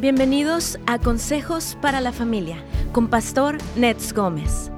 Bienvenidos a Consejos para la Familia con Pastor Nets Gómez.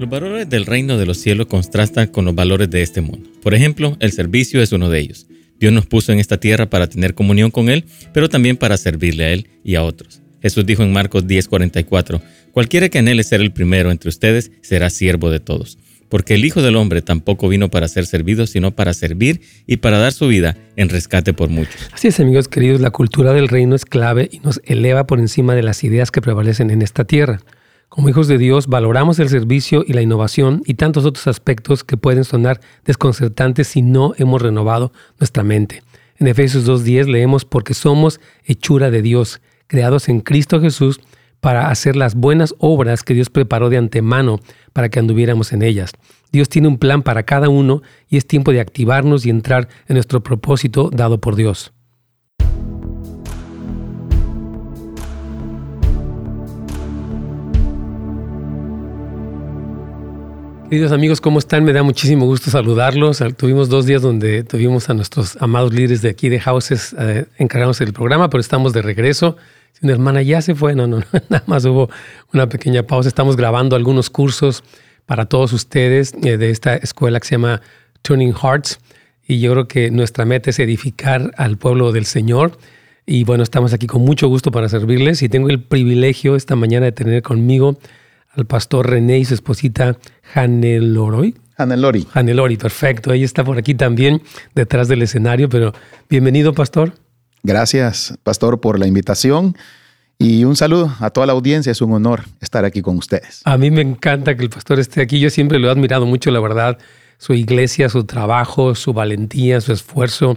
Los valores del reino de los cielos contrastan con los valores de este mundo. Por ejemplo, el servicio es uno de ellos. Dios nos puso en esta tierra para tener comunión con Él, pero también para servirle a Él y a otros. Jesús dijo en Marcos 10:44, Cualquiera que anhele ser el primero entre ustedes será siervo de todos porque el Hijo del Hombre tampoco vino para ser servido, sino para servir y para dar su vida en rescate por muchos. Así es, amigos queridos, la cultura del reino es clave y nos eleva por encima de las ideas que prevalecen en esta tierra. Como hijos de Dios, valoramos el servicio y la innovación y tantos otros aspectos que pueden sonar desconcertantes si no hemos renovado nuestra mente. En Efesios 2.10 leemos, porque somos hechura de Dios, creados en Cristo Jesús para hacer las buenas obras que Dios preparó de antemano para que anduviéramos en ellas. Dios tiene un plan para cada uno y es tiempo de activarnos y entrar en nuestro propósito dado por Dios. Queridos amigos, ¿cómo están? Me da muchísimo gusto saludarlos. Tuvimos dos días donde tuvimos a nuestros amados líderes de aquí de Houses eh, encargados del programa, pero estamos de regreso. Si una hermana ya se fue, no, no, nada más hubo una pequeña pausa. Estamos grabando algunos cursos para todos ustedes eh, de esta escuela que se llama Turning Hearts. Y yo creo que nuestra meta es edificar al pueblo del Señor. Y bueno, estamos aquí con mucho gusto para servirles. Y tengo el privilegio esta mañana de tener conmigo al pastor René y su esposita Haneloroy. Hanelori. Hanelori, perfecto. Ella está por aquí también, detrás del escenario. Pero bienvenido, pastor. Gracias, pastor, por la invitación. Y un saludo a toda la audiencia, es un honor estar aquí con ustedes. A mí me encanta que el pastor esté aquí, yo siempre lo he admirado mucho, la verdad, su iglesia, su trabajo, su valentía, su esfuerzo,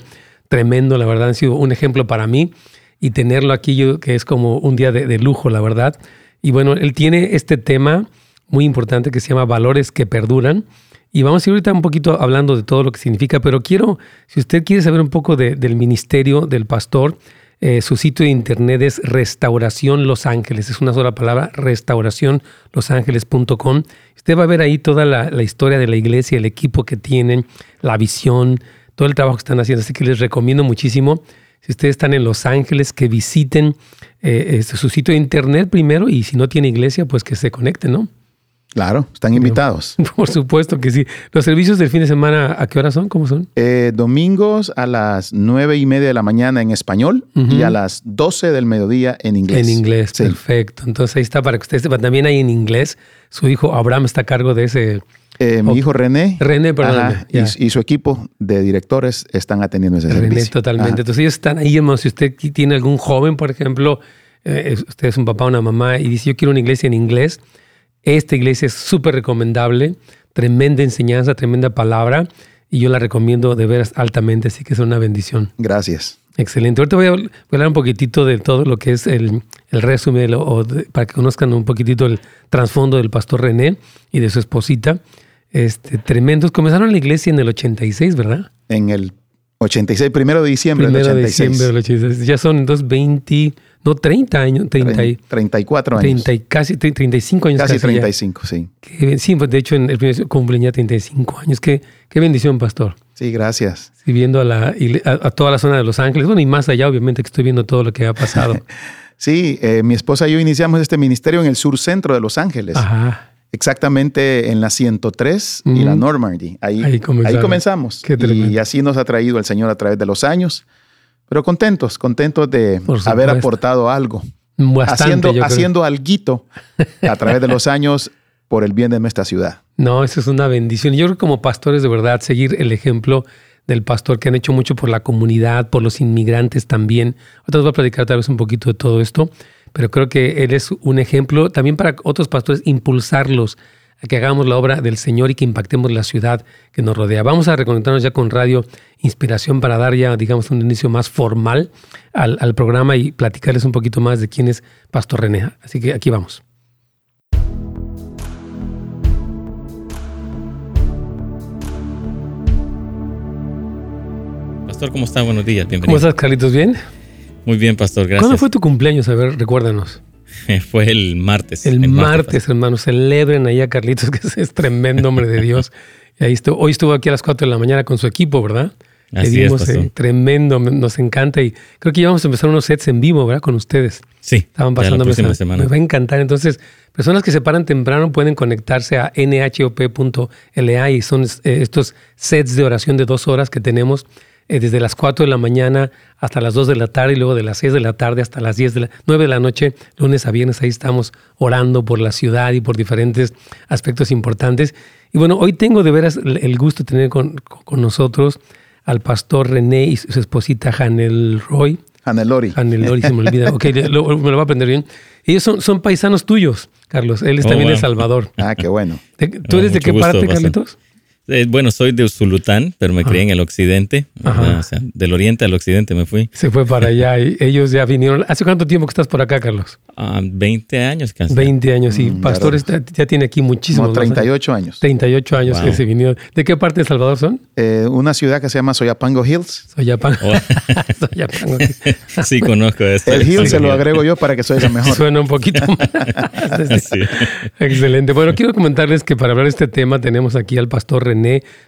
tremendo, la verdad, han sido un ejemplo para mí y tenerlo aquí yo, que es como un día de, de lujo, la verdad. Y bueno, él tiene este tema muy importante que se llama valores que perduran y vamos a ir ahorita un poquito hablando de todo lo que significa, pero quiero, si usted quiere saber un poco del ministerio del pastor, eh, su sitio de internet es Restauración Los Ángeles, es una sola palabra, restauracionlosangeles.com. Usted va a ver ahí toda la, historia de la iglesia, el equipo que tienen, la visión, todo el trabajo que están haciendo. Así que les recomiendo muchísimo, si ustedes están en Los Ángeles, que visiten eh, este, su sitio de internet primero y si no tiene iglesia, pues que se conecten, ¿no? Claro, están invitados. Por supuesto que sí. ¿Los servicios del fin de semana a qué hora son? ¿Cómo son? Eh, domingos a las nueve y media de la mañana en español y a las doce del mediodía en inglés. En inglés, perfecto. Entonces ahí está para que ustedes sepan. También hay en inglés. Su hijo Abraham está a cargo de ese. Eh, mi hijo René. René, perdón. Y, su equipo de directores están atendiendo ese René, servicio. totalmente. Entonces ellos están ahí. Si usted tiene algún joven, por ejemplo, eh, usted es un papá o una mamá y dice, yo quiero una iglesia en inglés esta iglesia es súper recomendable, tremenda enseñanza, tremenda palabra, y yo la recomiendo de veras altamente, así que es una bendición. Gracias. Excelente. Ahorita voy a, hablar un poquitito de todo lo que es el, resumen, para que conozcan un poquitito el trasfondo del pastor René y de su esposita. Este, tremendos. Comenzaron la iglesia en el 86, ¿verdad? En el 86, primero de diciembre primero del 86. de diciembre del 86. Ya son entonces 20, no, 30 años. 30, 34 años. 30, casi 35 años. Casi, 35, sí. sí, pues de hecho en el primer cumplen ya 35 años. Qué, qué bendición, pastor. Sí, gracias. Sí, viendo a, la, a, toda la zona de Los Ángeles, bueno, y más allá, obviamente, que estoy viendo todo lo que ha pasado. sí, eh, mi esposa y yo iniciamos este ministerio en el sur centro de Los Ángeles. Ajá. Exactamente en la 103 y la Normandy. Ahí, ahí, comenzamos. Qué y así nos ha traído el Señor a través de los años. Pero contentos, contentos de haber aportado algo. haciendo, haciendo alguito a través de los años por el bien de nuestra ciudad. No, eso es una bendición. Yo creo que como pastores de verdad, seguir el ejemplo del pastor que han hecho mucho por la comunidad, por los inmigrantes también. Ahora voy a platicar tal vez un poquito de todo esto, pero creo que él es un ejemplo también para otros pastores, impulsarlos a que hagamos la obra del Señor y que impactemos la ciudad que nos rodea. Vamos a reconectarnos ya con Radio Inspiración para dar ya, digamos, un inicio más formal al, al programa y platicarles un poquito más de quién es Pastor René. Así que aquí vamos. Pastor, ¿cómo está? Buenos días, bienvenido. ¿Cómo estás, Carlitos? ¿Bien? Muy bien, Pastor, gracias. ¿Cuándo fue tu cumpleaños? A ver, recuérdanos. Fue el martes. El, martes, hermanos. Celebren ahí a Carlitos, que es, tremendo hombre de Dios. Y ahí estuvo, hoy estuvo aquí a las 4 de la mañana con su equipo, ¿verdad? Así dimos, eh, tremendo, nos encanta y creo que ya vamos a empezar unos sets en vivo, ¿verdad? Con ustedes. Sí. Estaban pasando semana. Me va a encantar. Entonces, personas que se paran temprano pueden conectarse a nhop.la y son eh, estos sets de oración de dos horas que tenemos eh, desde las 4 de la mañana hasta las 2 de la tarde y luego de las 6 de la tarde hasta las 10 de la 9 de la noche, lunes a viernes, ahí estamos orando por la ciudad y por diferentes aspectos importantes. Y bueno, hoy tengo de veras el gusto de tener con, nosotros al pastor René y su esposita Janel Roy. Janel Lori. Janel Lori, se me olvida. Ok, me lo voy a aprender bien. Ellos son, son paisanos tuyos, Carlos. Él es oh, también de Salvador. Ah, qué bueno. ¿Tú eres de qué parte, Carlitos? Eh, bueno, soy de Usulután, pero me crié en el occidente. O sea, del oriente al occidente me fui. Se fue para allá y ellos ya vinieron. ¿Hace cuánto tiempo que estás por acá, Carlos? Ah, 20 años casi. 20 años, sí. Mm, Pastor ya tiene aquí muchísimos. Como 38 años. 38 años que se vinieron. ¿De qué parte de Salvador son? Eh, una ciudad que se llama Soyapango Hills. Soyapango. Oh. Soyapango. sí, conozco eso. El Hills se lo agrego yo para que suene mejor. Suena un poquito más. Excelente. Bueno, quiero comentarles que para hablar de este tema tenemos aquí al pastor René,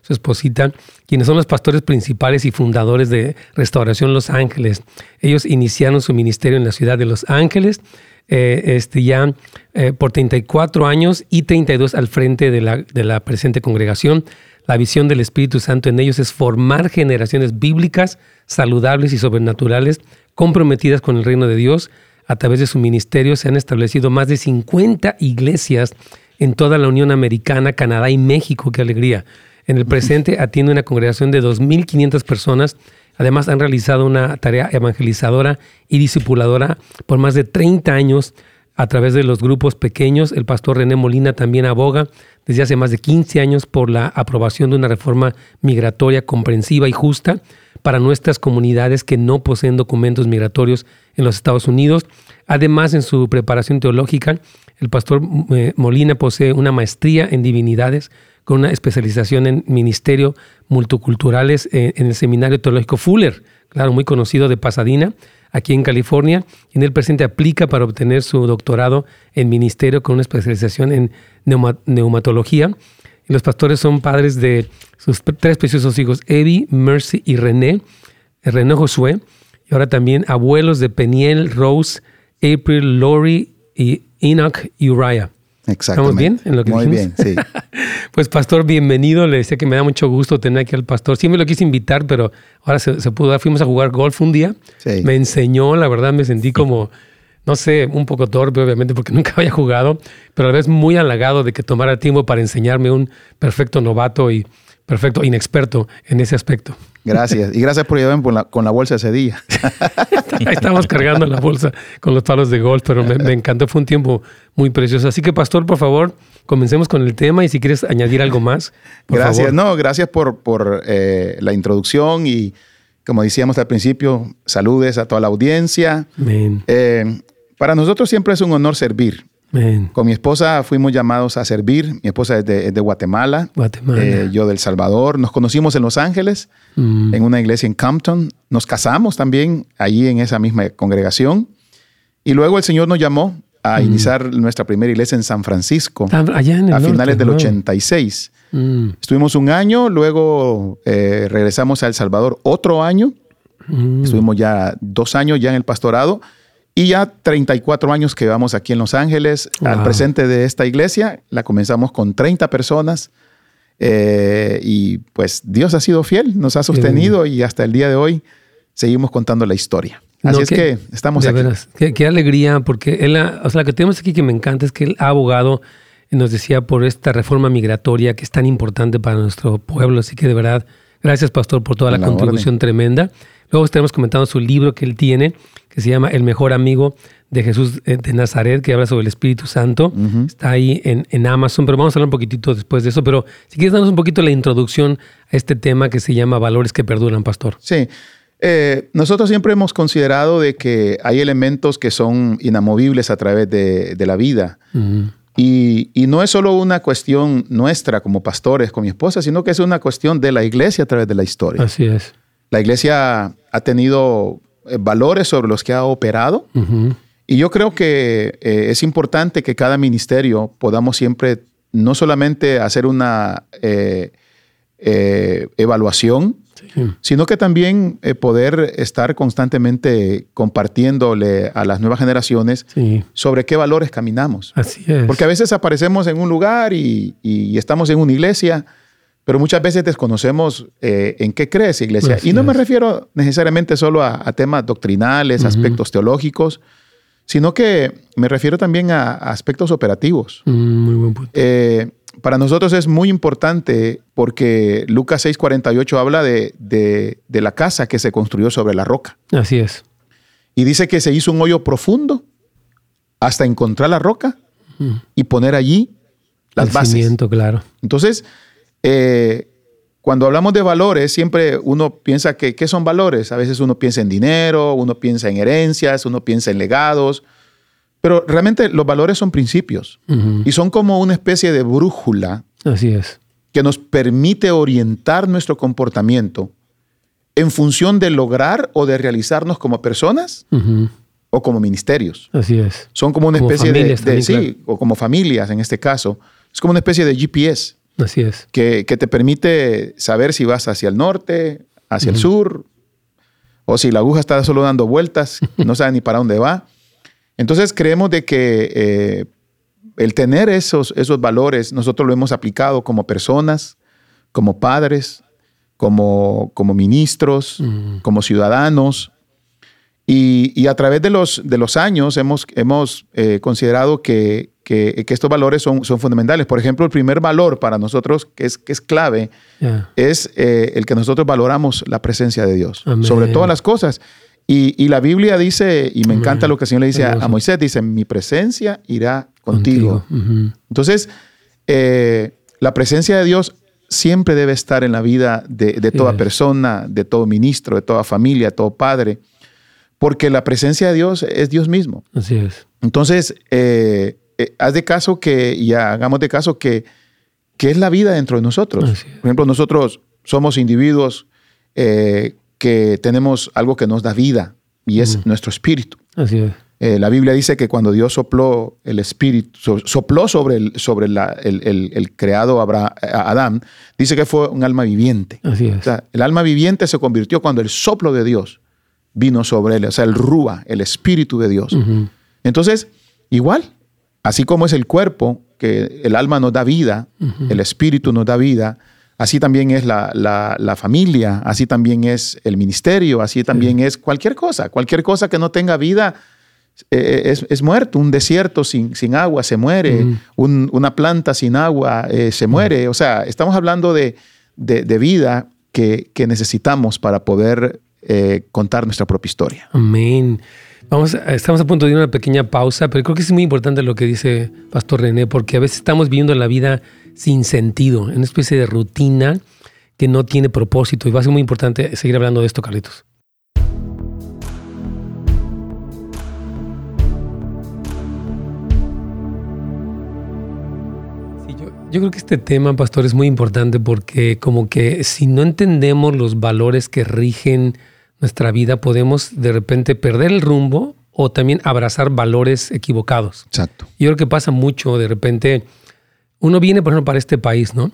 su esposita, quienes son los pastores principales y fundadores de Restauración Los Ángeles. Ellos iniciaron su ministerio en la ciudad de Los Ángeles eh, este, ya eh, por 34 años y 32 al frente de la, de la presente congregación. La visión del Espíritu Santo en ellos es formar generaciones bíblicas, saludables y sobrenaturales, comprometidas con el reino de Dios. A través de su ministerio se han establecido más de 50 iglesias en toda la Unión Americana, Canadá y México. ¡Qué alegría! En el presente atiende una congregación de 2.500 personas Además, han realizado una tarea evangelizadora y discipuladora por más de 30 años a través de los grupos pequeños. El pastor René Molina también aboga desde hace más de 15 años por la aprobación de una reforma migratoria comprensiva y justa para nuestras comunidades que no poseen documentos migratorios en los Estados Unidos. Además, en su preparación teológica, el pastor eh, Molina posee una maestría en divinidades con una especialización en ministerio multiculturales en, el Seminario Teológico Fuller, claro, muy conocido de Pasadena, aquí en California. En el presente aplica para obtener su doctorado en ministerio con una especialización en neumatología. Los pastores son padres de sus tres preciosos hijos, Eddie, Mercy y René, René Josué. Y ahora también abuelos de Peniel, Rose, April, Lori y Enoch y Uriah. ¿Estamos bien en lo que Muy bien, sí. pues pastor, bienvenido. Le decía que me da mucho gusto tener aquí al pastor. Siempre lo quise invitar, pero ahora se, pudo dar. Fuimos a jugar golf un día. Sí. Me enseñó, la verdad me sentí como, no sé, un poco torpe, obviamente, porque nunca había jugado, pero a la vez muy halagado de que tomara tiempo para enseñarme un perfecto novato y perfecto inexperto en ese aspecto. Gracias. Y gracias por ayudarme con la, con la bolsa ese día. Estamos cargando la bolsa con los palos de golf, pero me, encantó. Fue un tiempo muy precioso. Así que, Pastor, por favor, comencemos con el tema y si quieres añadir algo más. gracias. No, gracias por, por eh, la introducción y, como decíamos al principio, saludes a toda la audiencia. Eh, para nosotros siempre es un honor servir. Con mi esposa fuimos llamados a servir. Mi esposa es de, Guatemala, eh, yo del Salvador. Nos conocimos en Los Ángeles, mm. en una iglesia en Compton. Nos casamos también allí en esa misma congregación. Y luego el Señor nos llamó a mm. iniciar nuestra primera iglesia en San Francisco, a finales del 86. Mm. Estuvimos un año, luego eh, regresamos a El Salvador otro año. Estuvimos ya dos años ya en el pastorado y ya 34 años que vamos aquí en Los Ángeles, al presente de esta iglesia, la comenzamos con 30 personas. Eh, y pues Dios ha sido fiel, nos ha sostenido y hasta el día de hoy seguimos contando la historia. Así es que estamos aquí. qué, alegría, porque él, o sea, lo que tenemos aquí que me encanta es que él ha abogado, nos decía, por esta reforma migratoria que es tan importante para nuestro pueblo. Así que de verdad, gracias, Pastor, por toda la, contribución tremenda. Luego estaremos comentando su libro que él tiene, que se llama El mejor amigo de Jesús eh, de Nazaret, que habla sobre el Espíritu Santo. Está ahí en, Amazon, pero vamos a hablar un poquitito después de eso. Pero si quieres darnos un poquito la introducción a este tema que se llama Valores que perduran, Pastor. Sí. Eh, nosotros siempre hemos considerado de que hay elementos que son inamovibles a través de, la vida. Y, y, no es solo una cuestión nuestra como pastores, con mi esposa, sino que es una cuestión de la iglesia a través de la historia. Así es. La iglesia ha tenido eh, valores sobre los que ha operado. Y yo creo que eh, es importante que cada ministerio podamos siempre no solamente hacer una eh, evaluación sino que también eh, poder estar constantemente compartiéndole a las nuevas generaciones sobre qué valores caminamos. Así es. Porque a veces aparecemos en un lugar y, estamos en una iglesia, pero muchas veces desconocemos eh, en qué crees iglesia. y no me refiero necesariamente solo a, temas doctrinales, aspectos teológicos, sino que me refiero también a, aspectos operativos. Mm, muy buen punto. Eh, para nosotros es muy importante porque Lucas 6:48 habla de, de, la casa que se construyó sobre la roca. Así es. Y dice que se hizo un hoyo profundo hasta encontrar la roca y poner allí las El bases. Cimiento, claro. Entonces, eh, cuando hablamos de valores, siempre uno piensa que, ¿qué son valores? A veces uno piensa en dinero, uno piensa en herencias, uno piensa en legados, pero realmente los valores son principios y son como una especie de brújula. Así es. Que nos permite orientar nuestro comportamiento en función de lograr o de realizarnos como personas o como ministerios. Así es. Son como una especie de, sí, o como familias en este caso. Es como una especie de GPS. Así es. Que, te permite saber si vas hacia el norte, hacia el sur, o si la aguja está solo dando vueltas, no sabe ni para dónde va. Entonces creemos de que eh, el tener esos, esos valores, nosotros lo hemos aplicado como personas, como padres, como, como ministros, mm. como ciudadanos. Y, a través de los, de los años hemos, hemos eh, considerado que, estos valores son, son fundamentales. Por ejemplo, el primer valor para nosotros que es, que es clave es eh, el que nosotros valoramos la presencia de Dios sobre todas las cosas. Y, la Biblia dice, y me encanta lo que el Señor le dice a, Moisés, dice, mi presencia irá contigo. Entonces, eh, la presencia de Dios siempre debe estar en la vida de, toda persona, de todo ministro, de toda familia, de todo padre, porque la presencia de Dios es Dios mismo. Así es. Entonces, eh, eh, haz de caso que, y hagamos de caso que, que es la vida dentro de nosotros. Por ejemplo, nosotros somos individuos que tenemos algo que nos da vida y es nuestro espíritu. Así es. Eh, la Biblia dice que cuando Dios sopló el espíritu, sopló sobre el, sobre el, creado Adán, dice que fue un alma viviente. Así es. O sea, el alma viviente se convirtió cuando el soplo de Dios vino sobre él, o sea, el rúa, el espíritu de Dios. Entonces, igual, así como es el cuerpo, que el alma nos da vida, el espíritu nos da vida, Así también es la, familia, así también es el ministerio, así también es cualquier cosa. Cualquier cosa que no tenga vida eh, es, muerto. Un desierto sin, sin agua se muere. una planta sin agua eh, se muere. O sea, estamos hablando de, vida que, necesitamos para poder eh, contar nuestra propia historia. Amén. Vamos, estamos a punto de ir a una pequeña pausa, pero creo que es muy importante lo que dice Pastor René, porque a veces estamos viviendo la vida sin sentido, en una especie de rutina que no tiene propósito. Y va a ser muy importante seguir hablando de esto, Carlitos. yo, creo que este tema, pastor, es muy importante porque como que si no entendemos los valores que rigen nuestra vida, podemos de repente perder el rumbo o también abrazar valores equivocados. Exacto. Yo creo que pasa mucho de repente uno viene, por ejemplo, para este país, ¿no?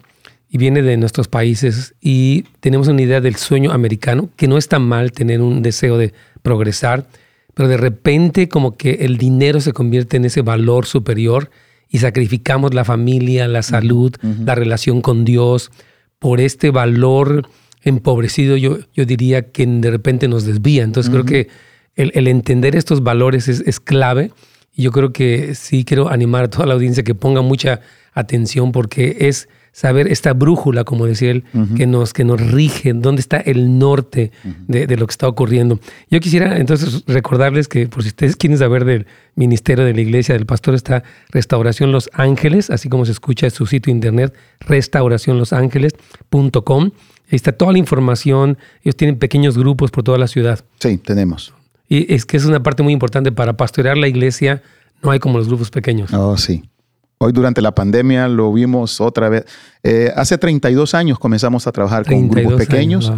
Y viene de nuestros países y tenemos una idea del sueño americano, que no es tan mal tener un deseo de progresar, pero de repente como que el dinero se convierte en ese valor superior y sacrificamos la familia, la salud, la relación con Dios por este valor empobrecido, yo, yo diría que de repente nos desvía. Entonces creo que el, entender estos valores es, es clave y yo creo que sí quiero animar a toda la audiencia que ponga mucha atención porque es saber esta brújula, como decía él, que, nos, que nos rige, dónde está el norte de, lo que está ocurriendo. Yo quisiera entonces recordarles que por si ustedes quieren saber del ministerio de la iglesia, del pastor, está Restauración Los Ángeles, así como se escucha en su sitio internet, restauracionlosangeles.com. Ahí está toda la información, ellos tienen pequeños grupos por toda la ciudad. Sí, tenemos. Y es que es una parte muy importante para pastorear la iglesia, no hay como los grupos pequeños. Oh, sí. Hoy durante la pandemia lo vimos otra vez. Eh, hace 32 años comenzamos a trabajar con grupos pequeños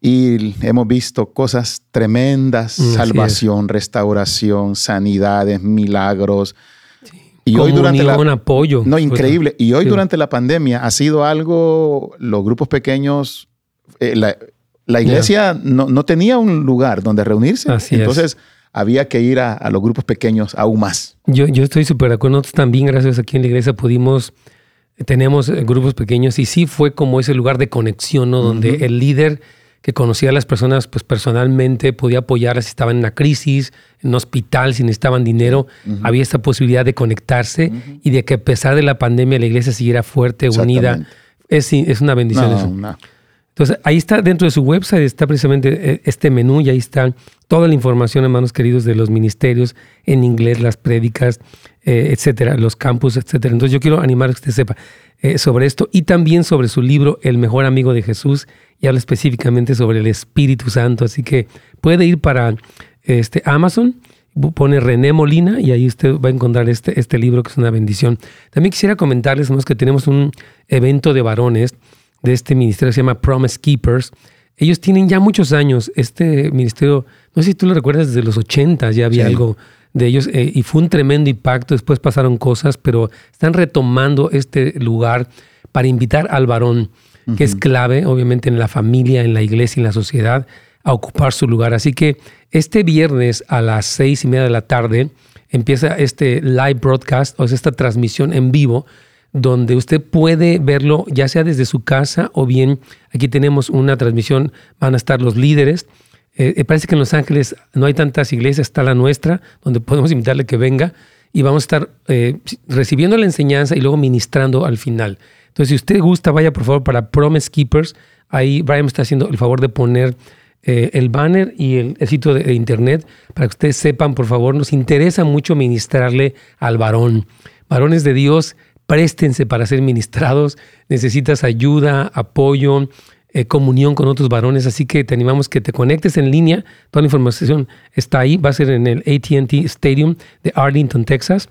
y hemos visto cosas tremendas, mm, salvación, restauración, sanidades, milagros. Y hoy durante la, un apoyo. No, increíble. Y hoy durante la pandemia ha sido algo, los grupos pequeños, eh, la iglesia no, tenía un lugar donde reunirse. Entonces había que ir a, los grupos pequeños aún más. Yo, yo estoy súper de acuerdo. Nosotros también, gracias aquí en la iglesia, pudimos, tenemos eh, grupos pequeños y sí fue como ese lugar de conexión, ¿no? Donde el líder que conocía a las personas pues personalmente, podía apoyarlas si estaban en una crisis, en un hospital, si necesitaban dinero, había esta posibilidad de conectarse y de que a pesar de la pandemia la iglesia siguiera fuerte, unida. Es, es una bendición eso. Entonces, ahí está, dentro de su website está precisamente eh, este menú y ahí está toda la información, hermanos queridos, de los ministerios en inglés, las prédicas, eh, etcétera, los campus, etcétera. Entonces, yo quiero animar que usted sepa eh, sobre esto y también sobre su libro El mejor amigo de Jesús y habla específicamente sobre el Espíritu Santo. Así que puede ir para este, Amazon, pone René Molina y ahí usted va a encontrar este, este libro que es una bendición. También quisiera comentarles, hermanos, que tenemos un evento de varones de este ministerio se llama Promise Keepers. Ellos tienen ya muchos años. Este ministerio, no sé si tú lo recuerdas, desde los 80 ya había algo de ellos eh, y fue un tremendo impacto. Después pasaron cosas, pero están retomando este lugar para invitar al varón, que es clave, obviamente, en la familia, en la iglesia, en la sociedad, a ocupar su lugar. Así que este viernes a las seis y media de la tarde empieza este live broadcast, o sea, esta transmisión en vivo donde usted puede verlo ya sea desde su casa o bien aquí tenemos una transmisión, van a estar los líderes. Eh, eh, parece que en Los Ángeles no hay tantas iglesias, está la nuestra, donde podemos invitarle que venga y vamos a estar eh, recibiendo la enseñanza y luego ministrando al final. Entonces, si usted gusta, vaya por favor para Promise Keepers. Ahí Brian me está haciendo el favor de poner el banner y el, el, sitio de internet para que ustedes sepan, por favor, nos interesa mucho ministrarle al varón. Varones de Dios, préstense para ser ministrados, necesitas ayuda, apoyo, eh, comunión con otros varones, así que te animamos que te conectes en línea, toda la información está ahí, va a ser en el ATT Stadium de Arlington, Texas.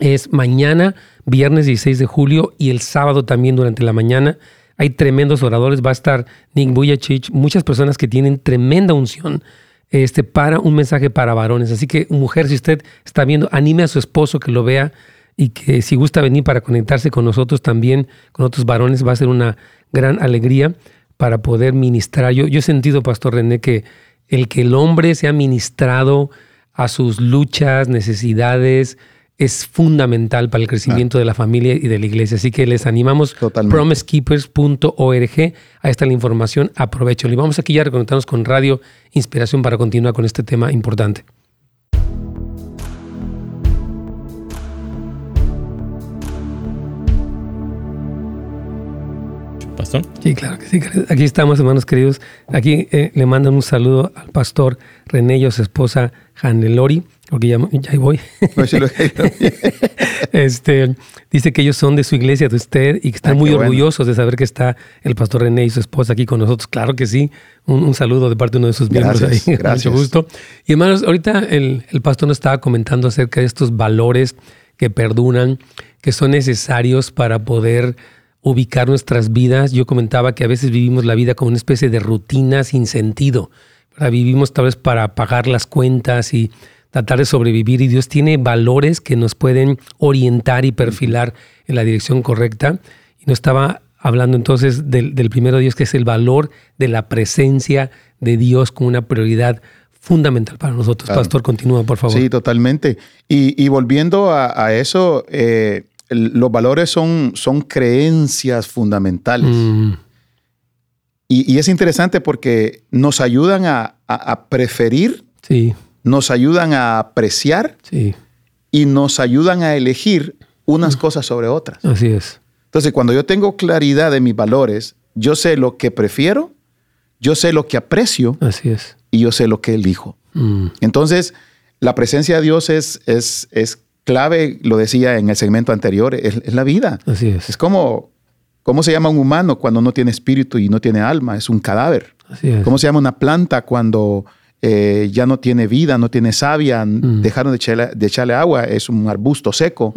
Es mañana, viernes 16 de julio y el sábado también durante la mañana. Hay tremendos oradores, va a estar Nick Buyachich, muchas personas que tienen tremenda unción este, para un mensaje para varones. Así que, mujer, si usted está viendo, anime a su esposo que lo vea y que si gusta venir para conectarse con nosotros también, con otros varones, va a ser una gran alegría para poder ministrar. Yo, yo he sentido, Pastor René, que el que el hombre sea ministrado a sus luchas, necesidades, es fundamental para el crecimiento de la familia y de la iglesia. Así que les animamos, promisekeepers.org, ahí está la información, aprovecho. Y vamos aquí ya a reconectarnos con Radio Inspiración para continuar con este tema importante. Sí, claro que sí. Aquí estamos, hermanos queridos. Aquí eh, le mandan un saludo al pastor René y a su esposa Janelori, porque ya, ya voy. este, dice que ellos son de su iglesia, de usted, y que están ah, muy orgullosos de saber que está el pastor René y su esposa aquí con nosotros. Claro que sí. Un, saludo de parte de uno de sus miembros gracias, ahí. Gracias. Mucho gusto. Y hermanos, ahorita el, el pastor nos estaba comentando acerca de estos valores que perduran, que son necesarios para poder ubicar nuestras vidas. Yo comentaba que a veces vivimos la vida como una especie de rutina sin sentido. Vivimos tal vez para pagar las cuentas y tratar de sobrevivir y Dios tiene valores que nos pueden orientar y perfilar en la dirección correcta. Y no estaba hablando entonces del, primero Dios, que es el valor de la presencia de Dios como una prioridad fundamental para nosotros. Pastor, continúa, por favor. Sí, totalmente. Y, volviendo a, eso, eh, los valores son, son creencias fundamentales. Mm. Y, es interesante porque nos ayudan a, preferir, sí. nos ayudan a apreciar sí. y nos ayudan a elegir unas mm. cosas sobre otras. Así es. Entonces, cuando yo tengo claridad de mis valores, yo sé lo que prefiero, yo sé lo que aprecio Así es. y yo sé lo que elijo. Mm. Entonces, la presencia de Dios es, es, es clave, lo decía en el segmento anterior, es, la vida. Así es. Es como, ¿cómo se llama un humano cuando no tiene espíritu y no tiene alma? Es un cadáver. Así es. ¿Cómo se llama una planta cuando eh, ya no tiene vida, no tiene savia, mm. dejaron de echarle, de echarle, agua? Es un arbusto seco.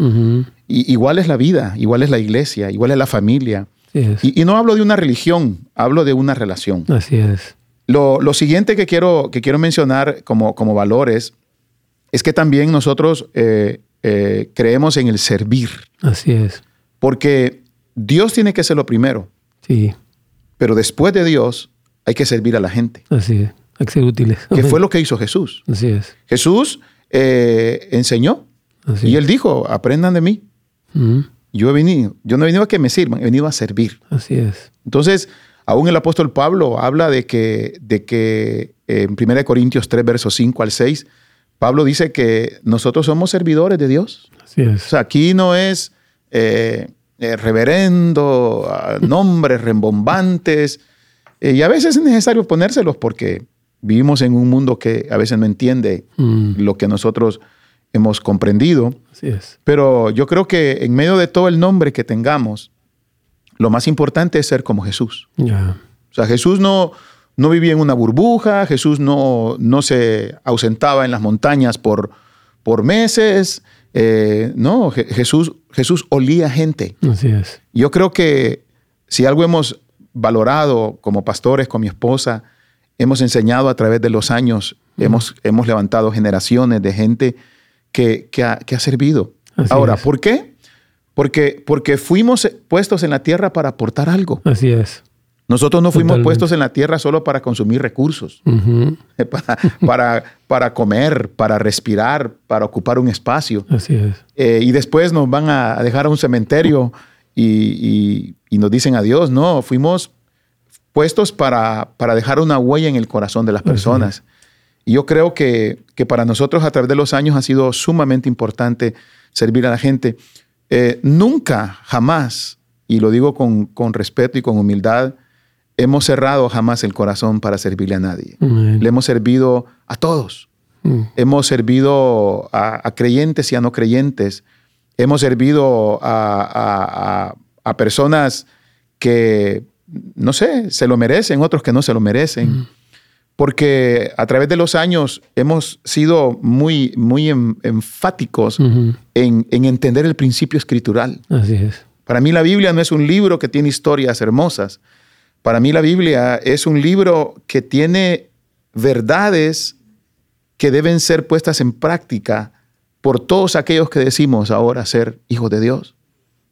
y, igual es la vida, igual es la iglesia, igual es la familia. Y, y, no hablo de una religión, hablo de una relación. Así es. Lo, lo siguiente que quiero, que quiero mencionar como, como valores es que también nosotros eh, eh, creemos en el servir. Así es. Porque Dios tiene que ser lo primero. Sí. Pero después de Dios, hay que servir a la gente. Así es, hay que ser útiles. Que fue lo que hizo Jesús. Así es. Jesús eh, enseñó y él dijo, aprendan de mí. Yo he venido, yo no he venido a que me sirvan, he venido a servir. Así es. Entonces, aún el apóstol Pablo habla de que, de que eh, en 1 Corintios 3, versos 5 al 6, Pablo dice que nosotros somos servidores de Dios. Así es. O sea, aquí no es eh, eh, reverendo, nombres rembombantes, y a veces es necesario ponérselos porque vivimos en un mundo que a veces no entiende mm. lo que nosotros hemos comprendido. Así es. Pero yo creo que en medio de todo el nombre que tengamos, lo más importante es ser como Jesús. O sea, Jesús no, no vivía en una burbuja, Jesús no, no se ausentaba en las montañas por, por meses. Eh, no, Jesús, Jesús olía gente. Así es. Yo creo que si algo hemos valorado como pastores, con mi esposa, hemos enseñado a través de los años, hemos, hemos levantado generaciones de gente que, que, ha, servido. Ahora, ¿por qué? Porque, porque fuimos puestos en la tierra para aportar algo. Así es. Nosotros no fuimos puestos en la tierra solo para consumir recursos, para, para, comer, para respirar, para ocupar un espacio. Así es. Eh, y después nos van a dejar a un cementerio y, nos dicen adiós. No, fuimos puestos para, para dejar una huella en el corazón de las personas. Y yo creo que, que, para nosotros a través de los años ha sido sumamente importante servir a la gente. Eh, nunca, jamás, y lo digo con, respeto y con humildad, hemos cerrado jamás el corazón para servirle a nadie. Le hemos servido a todos. Mm. Hemos servido a, creyentes y a no creyentes. Hemos servido a, personas que, no sé, se lo merecen, otros que no se lo merecen. Mm porque a través de los años hemos sido muy, muy enfáticos en, entender el principio escritural. Así es. Para mí la Biblia no es un libro que tiene historias hermosas. Para mí la Biblia es un libro que tiene verdades que deben ser puestas en práctica por todos aquellos que decimos ahora ser hijos de Dios.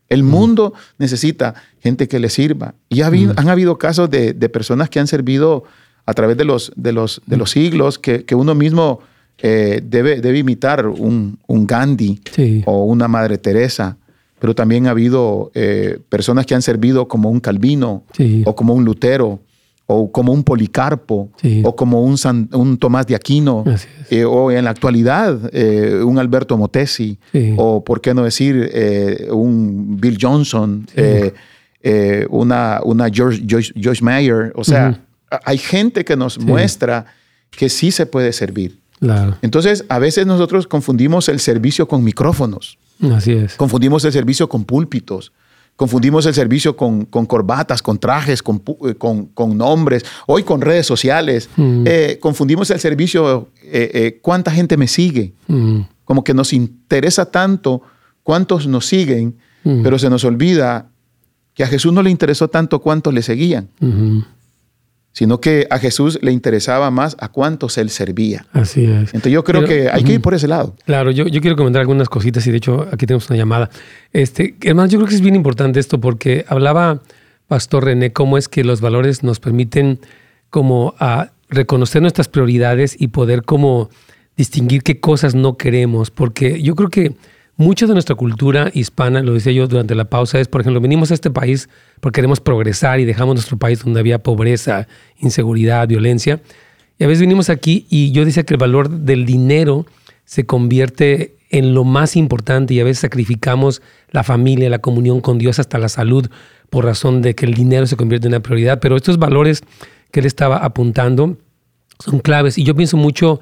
El mundo necesita gente que le sirva. Y han habido casos de, de personas que han servido a través de los, de los, de los siglos que, uno mismo eh, debe, debe imitar un, Gandhi o una Madre Teresa, pero también ha habido eh, personas que han servido como un Calvino o como un Lutero o como un Policarpo o como un, un Tomás de Aquino eh, o en la actualidad un Alberto Motesi o por qué no decir un Bill Johnson, una, una George, George, Mayer, o sea hay gente que nos muestra que sí se puede servir. Entonces, a veces nosotros confundimos el servicio con micrófonos. Así es. Confundimos el servicio con púlpitos. Confundimos el servicio con, corbatas, con trajes, eh, con, nombres, hoy con redes sociales. Mm. Eh, confundimos el servicio, eh, cuánta gente me sigue. Mm. Como que nos interesa tanto cuántos nos siguen, mm. pero se nos olvida que a Jesús no le interesó tanto cuántos le seguían. Sino que a Jesús le interesaba más a cuántos él servía. Así es. Entonces yo creo que hay que ir por ese lado. Claro, yo, yo, quiero comentar algunas cositas y de hecho aquí tenemos una llamada. Este, hermano, yo creo que es bien importante esto porque hablaba Pastor René cómo es que los valores nos permiten como a reconocer nuestras prioridades y poder como distinguir qué cosas no queremos, porque yo creo que mucho de nuestra cultura hispana, lo decía yo durante la pausa, es, por ejemplo, venimos a este país porque queremos progresar y dejamos nuestro país donde había pobreza, inseguridad, violencia. Y a veces venimos aquí y yo decía que el valor del dinero se convierte en lo más importante y a veces sacrificamos la familia, la comunión con Dios, hasta la salud, por razón de que el dinero se convierte en una prioridad. Pero estos valores que él estaba apuntando son claves y yo pienso mucho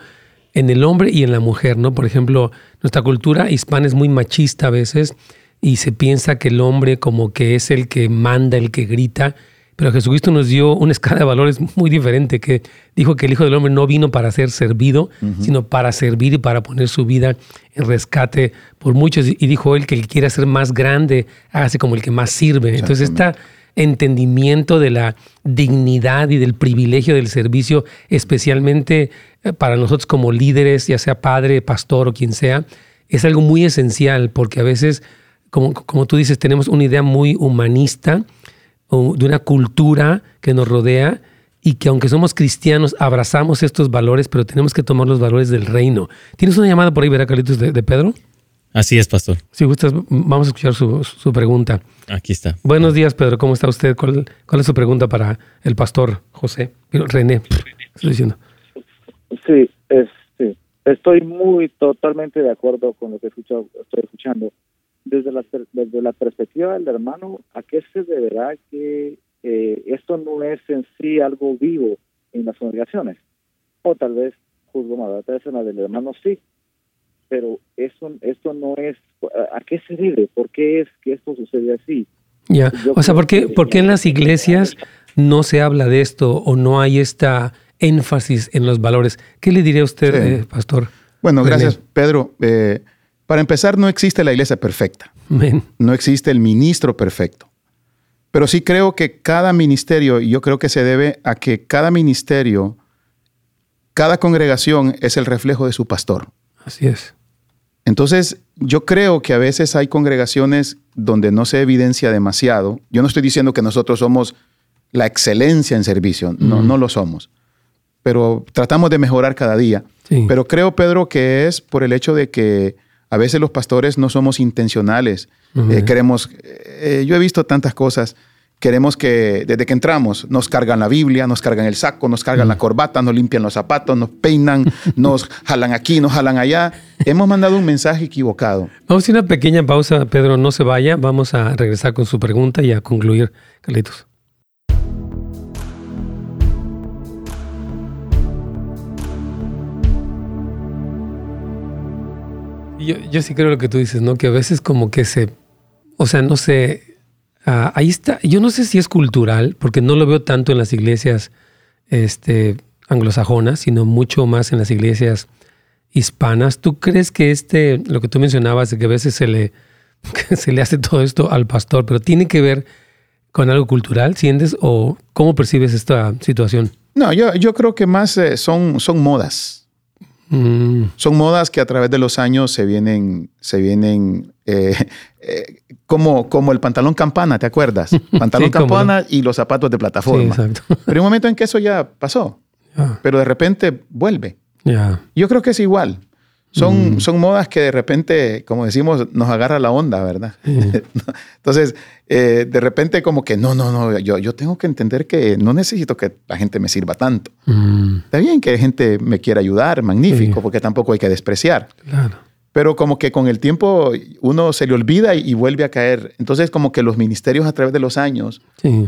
en el hombre y en la mujer, ¿no? Por ejemplo, nuestra cultura hispana es muy machista a veces y se piensa que el hombre como que es el que manda, el que grita, pero Jesucristo nos dio una escala de valores muy diferente, que dijo que el Hijo del Hombre no vino para ser servido, sino para servir y para poner su vida en rescate por muchos. Y dijo él que el que quiera ser más grande, hágase como el que más sirve. Entonces este entendimiento de la dignidad y del privilegio del servicio, especialmente eh, para nosotros como líderes, ya sea padre, pastor o quien sea, es algo muy esencial porque a veces como, como tú dices, tenemos una idea muy humanista de una cultura que nos rodea y que aunque somos cristianos, abrazamos estos valores, pero tenemos que tomar los valores del reino. ¿Tienes una llamada por ahí, ¿verdad, Carlitos, de, Pedro? Así es, pastor. Si gustas, vamos a escuchar su, pregunta. Aquí está. Buenos días, Pedro. ¿Cómo está usted? ¿Cuál, es su pregunta para el pastor José? René, estoy diciendo. Sí, sí. Estoy muy totalmente de acuerdo con lo que estoy escuchando. Desde la, desde la perspectiva del hermano, ¿a qué se deberá que eh, esto no es en sí algo vivo en las congregaciones. O tal vez, juzgo más, tal vez en la del hermano sí, pero eso, esto no es, ¿a qué se debe? ¿Por qué es que esto sucede así? Ya, o sea, ¿por qué, ¿por qué en las iglesias no se habla de esto o no hay esta énfasis en los valores? ¿Qué le diría a usted, eh, pastor? Bueno, gracias, Pedro. Eh, para empezar, no existe la iglesia perfecta. No existe el ministro perfecto. Pero sí creo que cada ministerio, y yo creo que se debe a que cada ministerio, cada congregación es el reflejo de su pastor. Así es. Entonces, yo creo que a veces hay congregaciones donde no se evidencia demasiado. Yo no estoy diciendo que nosotros somos la excelencia en servicio, no, no lo somos. Pero tratamos de mejorar cada día. Pero creo, Pedro, que es por el hecho de que a veces los pastores no somos intencionales eh, queremos, eh, yo he visto tantas cosas. Queremos que desde que entramos nos cargan la Biblia, nos cargan el saco, nos cargan la corbata, nos limpian los zapatos, nos peinan, nos jalan aquí, nos jalan allá. Hemos mandado un mensaje equivocado. Vamos a una pequeña pausa, Pedro, no se vaya. Vamos a regresar con su pregunta y a concluir, Carlitos. Yo, sí creo lo que tú dices, ¿no? Que a veces como que se o sea, no sé, ah, ahí está, yo no sé si es cultural, porque no lo veo tanto en las iglesias este, anglosajonas, sino mucho más en las iglesias hispanas. ¿Tú crees que este, lo que tú mencionabas, de que a veces se le, se le hace todo esto al pastor, pero tiene que ver con algo cultural, sientes? ¿O cómo percibes esta situación? No, yo, yo creo que más eh, son, son modas. Mm. Son modas que a través de los años se vienen, se vienen eh, eh, como, como el pantalón campana, ¿te acuerdas? Pantalón campana y los zapatos de plataforma. Pero hay un momento en que eso ya pasó, pero de repente vuelve. Yo creo que es igual. Son, mm. son modas que de repente, como decimos, nos agarra la onda, ¿verdad? Entonces, eh, de repente como que no, no, no, yo, yo tengo que entender que no necesito que la gente me sirva tanto. Mm. Está bien que gente me quiera ayudar, magnífico, porque tampoco hay que despreciar. Claro. Pero como que con el tiempo uno se le olvida y, vuelve a caer. Entonces como que los ministerios a través de los años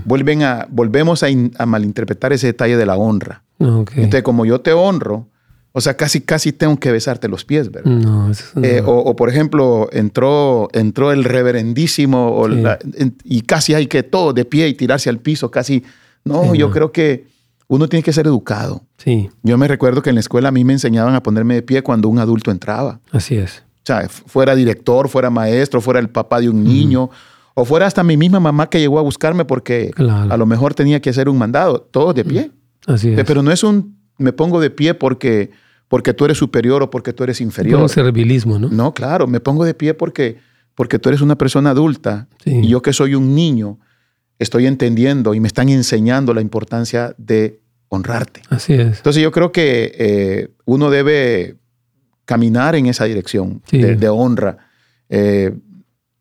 vuelven a, volvemos a, malinterpretar ese detalle de la honra. Entonces como yo te honro, o sea, casi, casi tengo que besarte los pies, ¿verdad? No, eh, o, por ejemplo, entró, entró el reverendísimo y casi hay que todo de pie y tirarse al piso, casi. No, yo creo que uno tiene que ser educado. Sí. Yo me recuerdo que en la escuela a mí me enseñaban a ponerme de pie cuando un adulto entraba. Así es. O sea, fuera director, fuera maestro, fuera el papá de un niño, o fuera hasta mi misma mamá que llegó a buscarme porque a lo mejor tenía que hacer un mandado. Todos de pie. Así es. Pero no es un me pongo de pie porque porque tú eres superior o porque tú eres inferior. No servilismo, ¿no? No, claro, me pongo de pie porque, porque tú eres una persona adulta y yo que soy un niño estoy entendiendo y me están enseñando la importancia de honrarte. Así es. Entonces yo creo que eh, uno debe caminar en esa dirección de, honra, eh,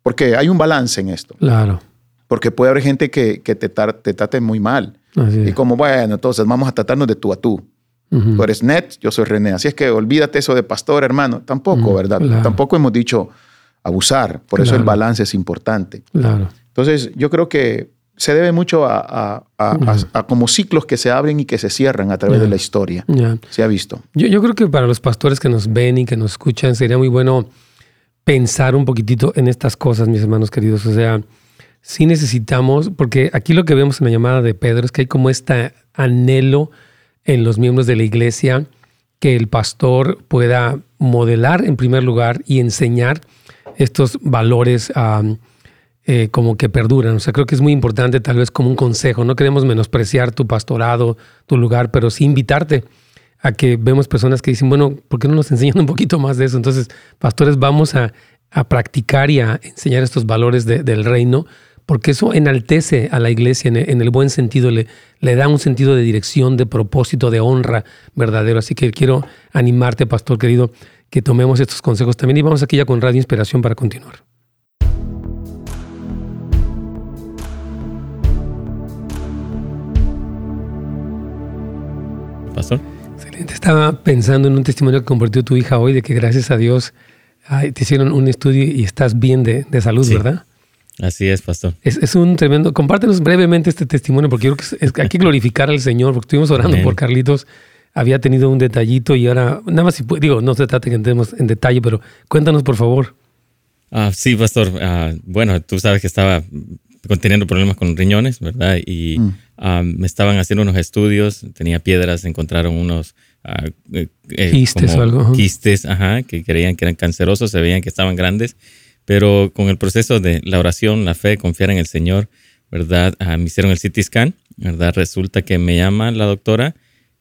porque hay un balance en esto. Claro. Porque puede haber gente que, te, te trate muy mal. y como, bueno, entonces vamos a tratarnos de tú a tú. Tú eres Net, yo soy René. Así es que olvídate eso de pastor, hermano. Tampoco, ¿verdad? Tampoco hemos dicho abusar. Por eso el balance es importante. Claro. Entonces, yo creo que se debe mucho a, como ciclos que se abren y que se cierran a través de la historia. Se ha visto. Yo, yo, creo que para los pastores que nos ven y que nos escuchan sería muy bueno pensar un poquitito en estas cosas, mis hermanos queridos. O sea, sí necesitamos, porque aquí lo que vemos en la llamada de Pedro es que hay como este anhelo en los miembros de la iglesia que el pastor pueda modelar en primer lugar y enseñar estos valores eh, como que perduran. O sea, creo que es muy importante tal vez como un consejo. No queremos menospreciar tu pastorado, tu lugar, pero sí invitarte a que vemos personas que dicen, bueno, ¿por qué no nos enseñan un poquito más de eso? Entonces, pastores, vamos a, practicar y a enseñar estos valores del reino porque eso enaltece a la iglesia en el, buen sentido, le, le, da un sentido de dirección, de propósito, de honra verdadero. Así que quiero animarte, pastor querido, que tomemos estos consejos también y vamos aquí ya con Radio Inspiración para continuar. Pastor. Excelente. Estaba pensando en un testimonio que compartió tu hija hoy de que gracias a Dios te hicieron un estudio y estás bien de, de salud, ¿verdad? Así es, pastor. Es, un tremendo. Compártenos brevemente este testimonio, porque yo creo que hay que glorificar al Señor, porque estuvimos orando por Carlitos. Había tenido un detallito y ahora, nada más, si, digo, no se trata que entremos en detalle, pero cuéntanos, por favor. Ah, sí, pastor. Ah, bueno, tú sabes que estaba teniendo problemas con riñones, ¿verdad? Y mm. ah, me estaban haciendo unos estudios, tenía piedras, encontraron unos ah, eh, eh, quistes o algo. Quistes, ajá, que creían que eran cancerosos, se veían que estaban grandes pero con el proceso de la oración, la fe, confiar en el Señor, ¿verdad? Ah, me hicieron el CT scan, ¿verdad? Resulta que me llama la doctora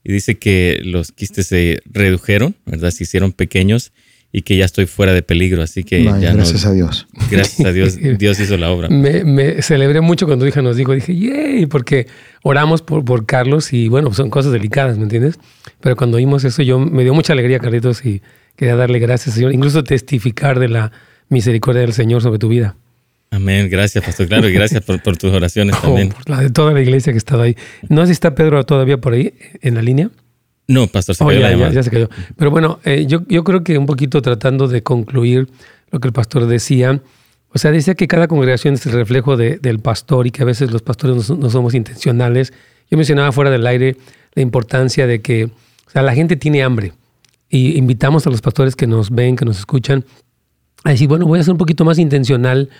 y dice que los quistes se redujeron, ¿verdad? Se hicieron pequeños y que ya estoy fuera de peligro, así que ya gracias a Dios. Gracias a Dios, Dios hizo la obra. Me, celebré mucho cuando hija nos dijo, dije, yay, porque oramos por, por Carlos y bueno, son cosas delicadas, ¿me entiendes? Pero cuando oímos eso, yo me dio mucha alegría, Carlitos, y quería darle gracias, Señor, incluso testificar de la misericordia del Señor sobre tu vida. Amén. Gracias, Pastor. Claro, y gracias por, tus oraciones oh, también. por la de toda la iglesia que ha estado ahí. No sé si está Pedro todavía por ahí en la línea. No, Pastor, se oh, ya, se cayó. Pero bueno, eh, yo, yo creo que un poquito tratando de concluir lo que el pastor decía, o sea, decía que cada congregación es el reflejo del pastor y que a veces los pastores no, somos intencionales. Yo mencionaba fuera del aire la importancia de que o sea, la gente tiene hambre y invitamos a los pastores que nos ven, que nos escuchan, a decir, bueno, voy a ser un poquito más intencional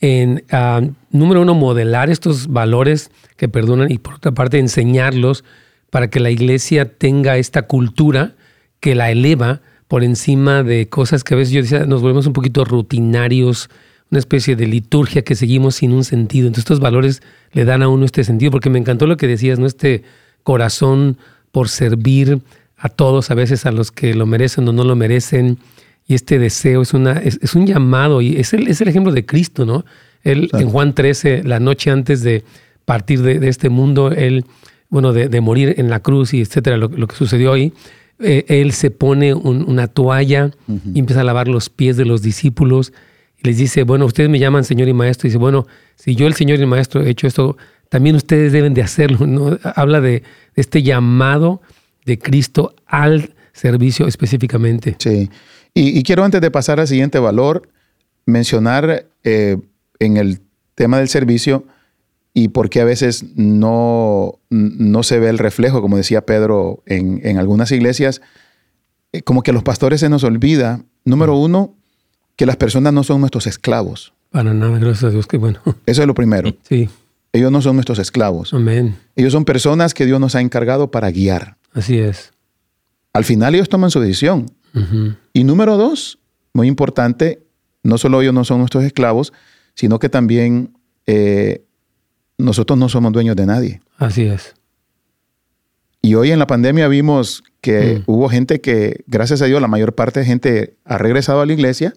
en, ah, número uno, modelar estos valores que perdonan y por otra parte enseñarlos para que la iglesia tenga esta cultura que la eleva por encima de cosas que a veces yo decía, nos volvemos un poquito rutinarios, una especie de liturgia que seguimos sin un sentido. Entonces estos valores le dan a uno este sentido, porque me encantó lo que decías, ¿no? Este corazón por servir a todos, a veces a los que lo merecen o no lo merecen, y este deseo es, una, es, un llamado y es el, es el ejemplo de Cristo, ¿no? Él en Juan 13, la noche antes de partir de, este mundo, él, bueno, de, morir en la cruz y etcétera, lo, que sucedió ahí, eh, él se pone una toalla y empieza a lavar los pies de los discípulos y les dice, bueno, ustedes me llaman Señor y Maestro. Y dice, bueno, si yo el Señor y el Maestro he hecho esto, también ustedes deben de hacerlo. ¿no? Habla de este llamado de Cristo al servicio específicamente. Sí. Y, quiero antes de pasar al siguiente valor, mencionar eh, en el tema del servicio y por qué a veces no, no se ve el reflejo, como decía Pedro, en, algunas iglesias, eh, como que a los pastores se nos olvida, número uno, que las personas no son nuestros esclavos. Para nada, gracias a Dios, qué bueno. Eso es lo primero. Sí. Ellos no son nuestros esclavos. Amén. Ellos son personas que Dios nos ha encargado para guiar. Así es. Al final ellos toman su decisión. Y número dos, muy importante, no solo ellos no son nuestros esclavos, sino que también eh, nosotros no somos dueños de nadie. Así es. Y hoy en la pandemia vimos que mm. hubo gente que, gracias a Dios, la mayor parte de gente ha regresado a la iglesia,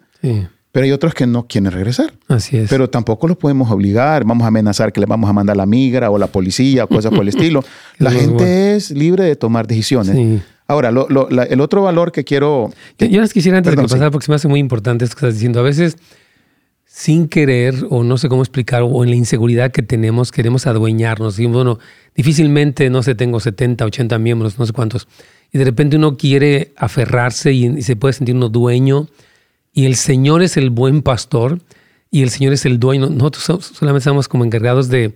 pero hay otros que no quieren regresar. Así es. Pero tampoco los podemos obligar, vamos a amenazar que les vamos a mandar la migra o la policía o cosas por el estilo. La gente es libre de tomar decisiones. Sí. Ahora, el otro valor que quiero... yo les quisiera antes de pasar, porque se me hace muy importante esto que estás diciendo. A veces, sin querer, o no sé cómo explicar, o en la inseguridad que tenemos, queremos adueñarnos. Y bueno, difícilmente, no sé, tengo 70, 80 miembros, no sé cuántos. Y de repente uno quiere aferrarse y, se puede sentir uno dueño. Y el Señor es el buen pastor y el Señor es el dueño. Nosotros solamente estamos como encargados de...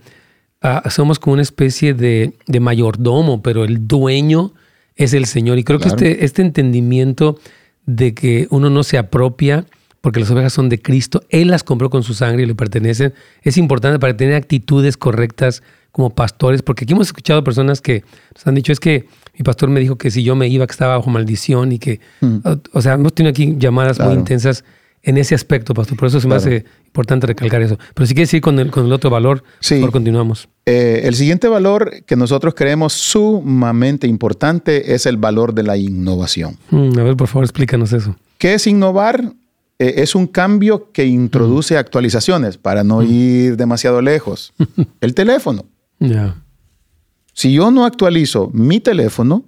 Uh, somos como una especie de, de mayordomo, pero el dueño es el Señor. Y creo que este, este entendimiento de que uno no se apropia porque las ovejas son de Cristo, Él las compró con su sangre y le pertenecen, es importante para tener actitudes correctas como pastores, porque aquí hemos escuchado personas que nos han dicho, es que mi pastor me dijo que si yo me iba, que estaba bajo maldición y que, mm. o, sea, hemos tenido aquí llamadas muy intensas en ese aspecto, pastor. Por eso es más importante recalcar eso. Pero si quieres ir con el, con el otro valor, sí. continuamos. Eh, el siguiente valor que nosotros creemos sumamente importante es el valor de la innovación. Mm, a ver, por favor, explícanos eso. ¿Qué es innovar? eh, es un cambio que introduce actualizaciones para no ir demasiado lejos. El teléfono. Si yo no actualizo mi teléfono,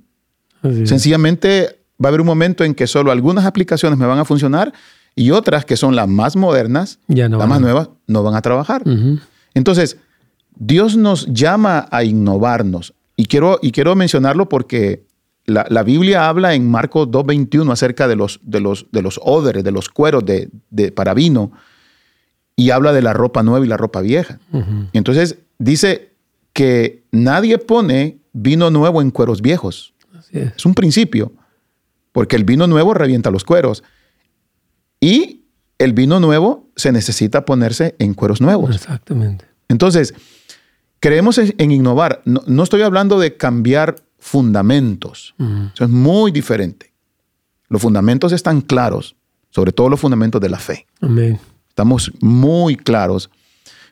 sencillamente va a haber un momento en que solo algunas aplicaciones me van a funcionar y otras que son las más modernas, las más nuevas, no van a trabajar. Entonces, Dios nos llama a innovarnos. Y quiero, y quiero mencionarlo porque la, Biblia habla en Marcos 2.21 acerca de los, de, los, de los odres, de los cueros de, para vino, y habla de la ropa nueva y la ropa vieja. Entonces dice que nadie pone vino nuevo en cueros viejos. es. es un principio, porque el vino nuevo revienta los cueros. Y el vino nuevo se necesita ponerse en cueros nuevos. Exactamente. Entonces, creemos en innovar. No, estoy hablando de cambiar fundamentos. Eso es muy diferente. Los fundamentos están claros, sobre todo los fundamentos de la fe. Amén. Estamos muy claros.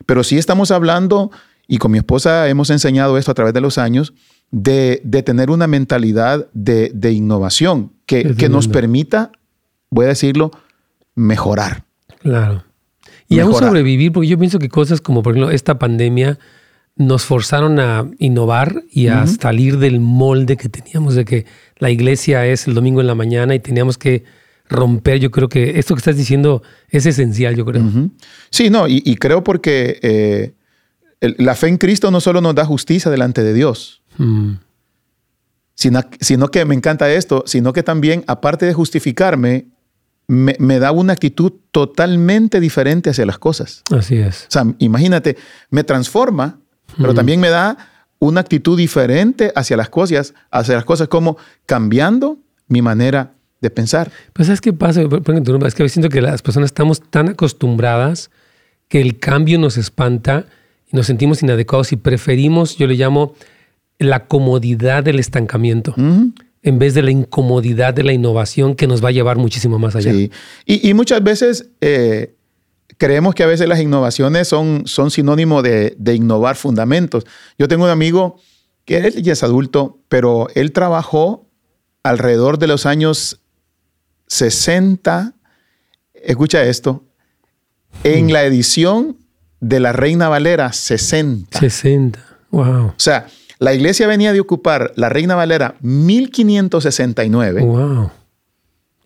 Pero sí estamos hablando, y con mi esposa hemos enseñado esto a través de los años, de, tener una mentalidad de, innovación que, que nos permita, voy a decirlo, mejorar. Claro. Y aún sobrevivir, porque yo pienso que cosas como, por ejemplo, esta pandemia nos forzaron a innovar y a salir del molde que teníamos de que la iglesia es el domingo en la mañana y teníamos que romper. Yo creo que esto que estás diciendo es esencial, yo creo. Sí, no, y, creo porque eh, la fe en Cristo no solo nos da justicia delante de Dios, mm. sino, sino, que me encanta esto, sino que también, aparte de justificarme, me, da una actitud totalmente diferente hacia las cosas. Así es. O sea, imagínate, me transforma, pero también me da una actitud diferente hacia las cosas, hacia las cosas como cambiando mi manera de pensar. Pues ¿sabes qué pasa? Es que siento que las personas estamos tan acostumbradas que el cambio nos espanta y nos sentimos inadecuados y preferimos, yo le llamo, la comodidad del estancamiento en vez de la incomodidad de la innovación que nos va a llevar muchísimo más allá. Sí. Y, muchas veces eh, creemos que a veces las innovaciones son, son sinónimo de, innovar fundamentos. Yo tengo un amigo que él ya es adulto, pero él trabajó alrededor de los años 60, escucha esto, en mm. la edición de la Reina Valera 60. 60, wow. O sea, la iglesia venía de ocupar la Reina Valera 1569. ¡Wow!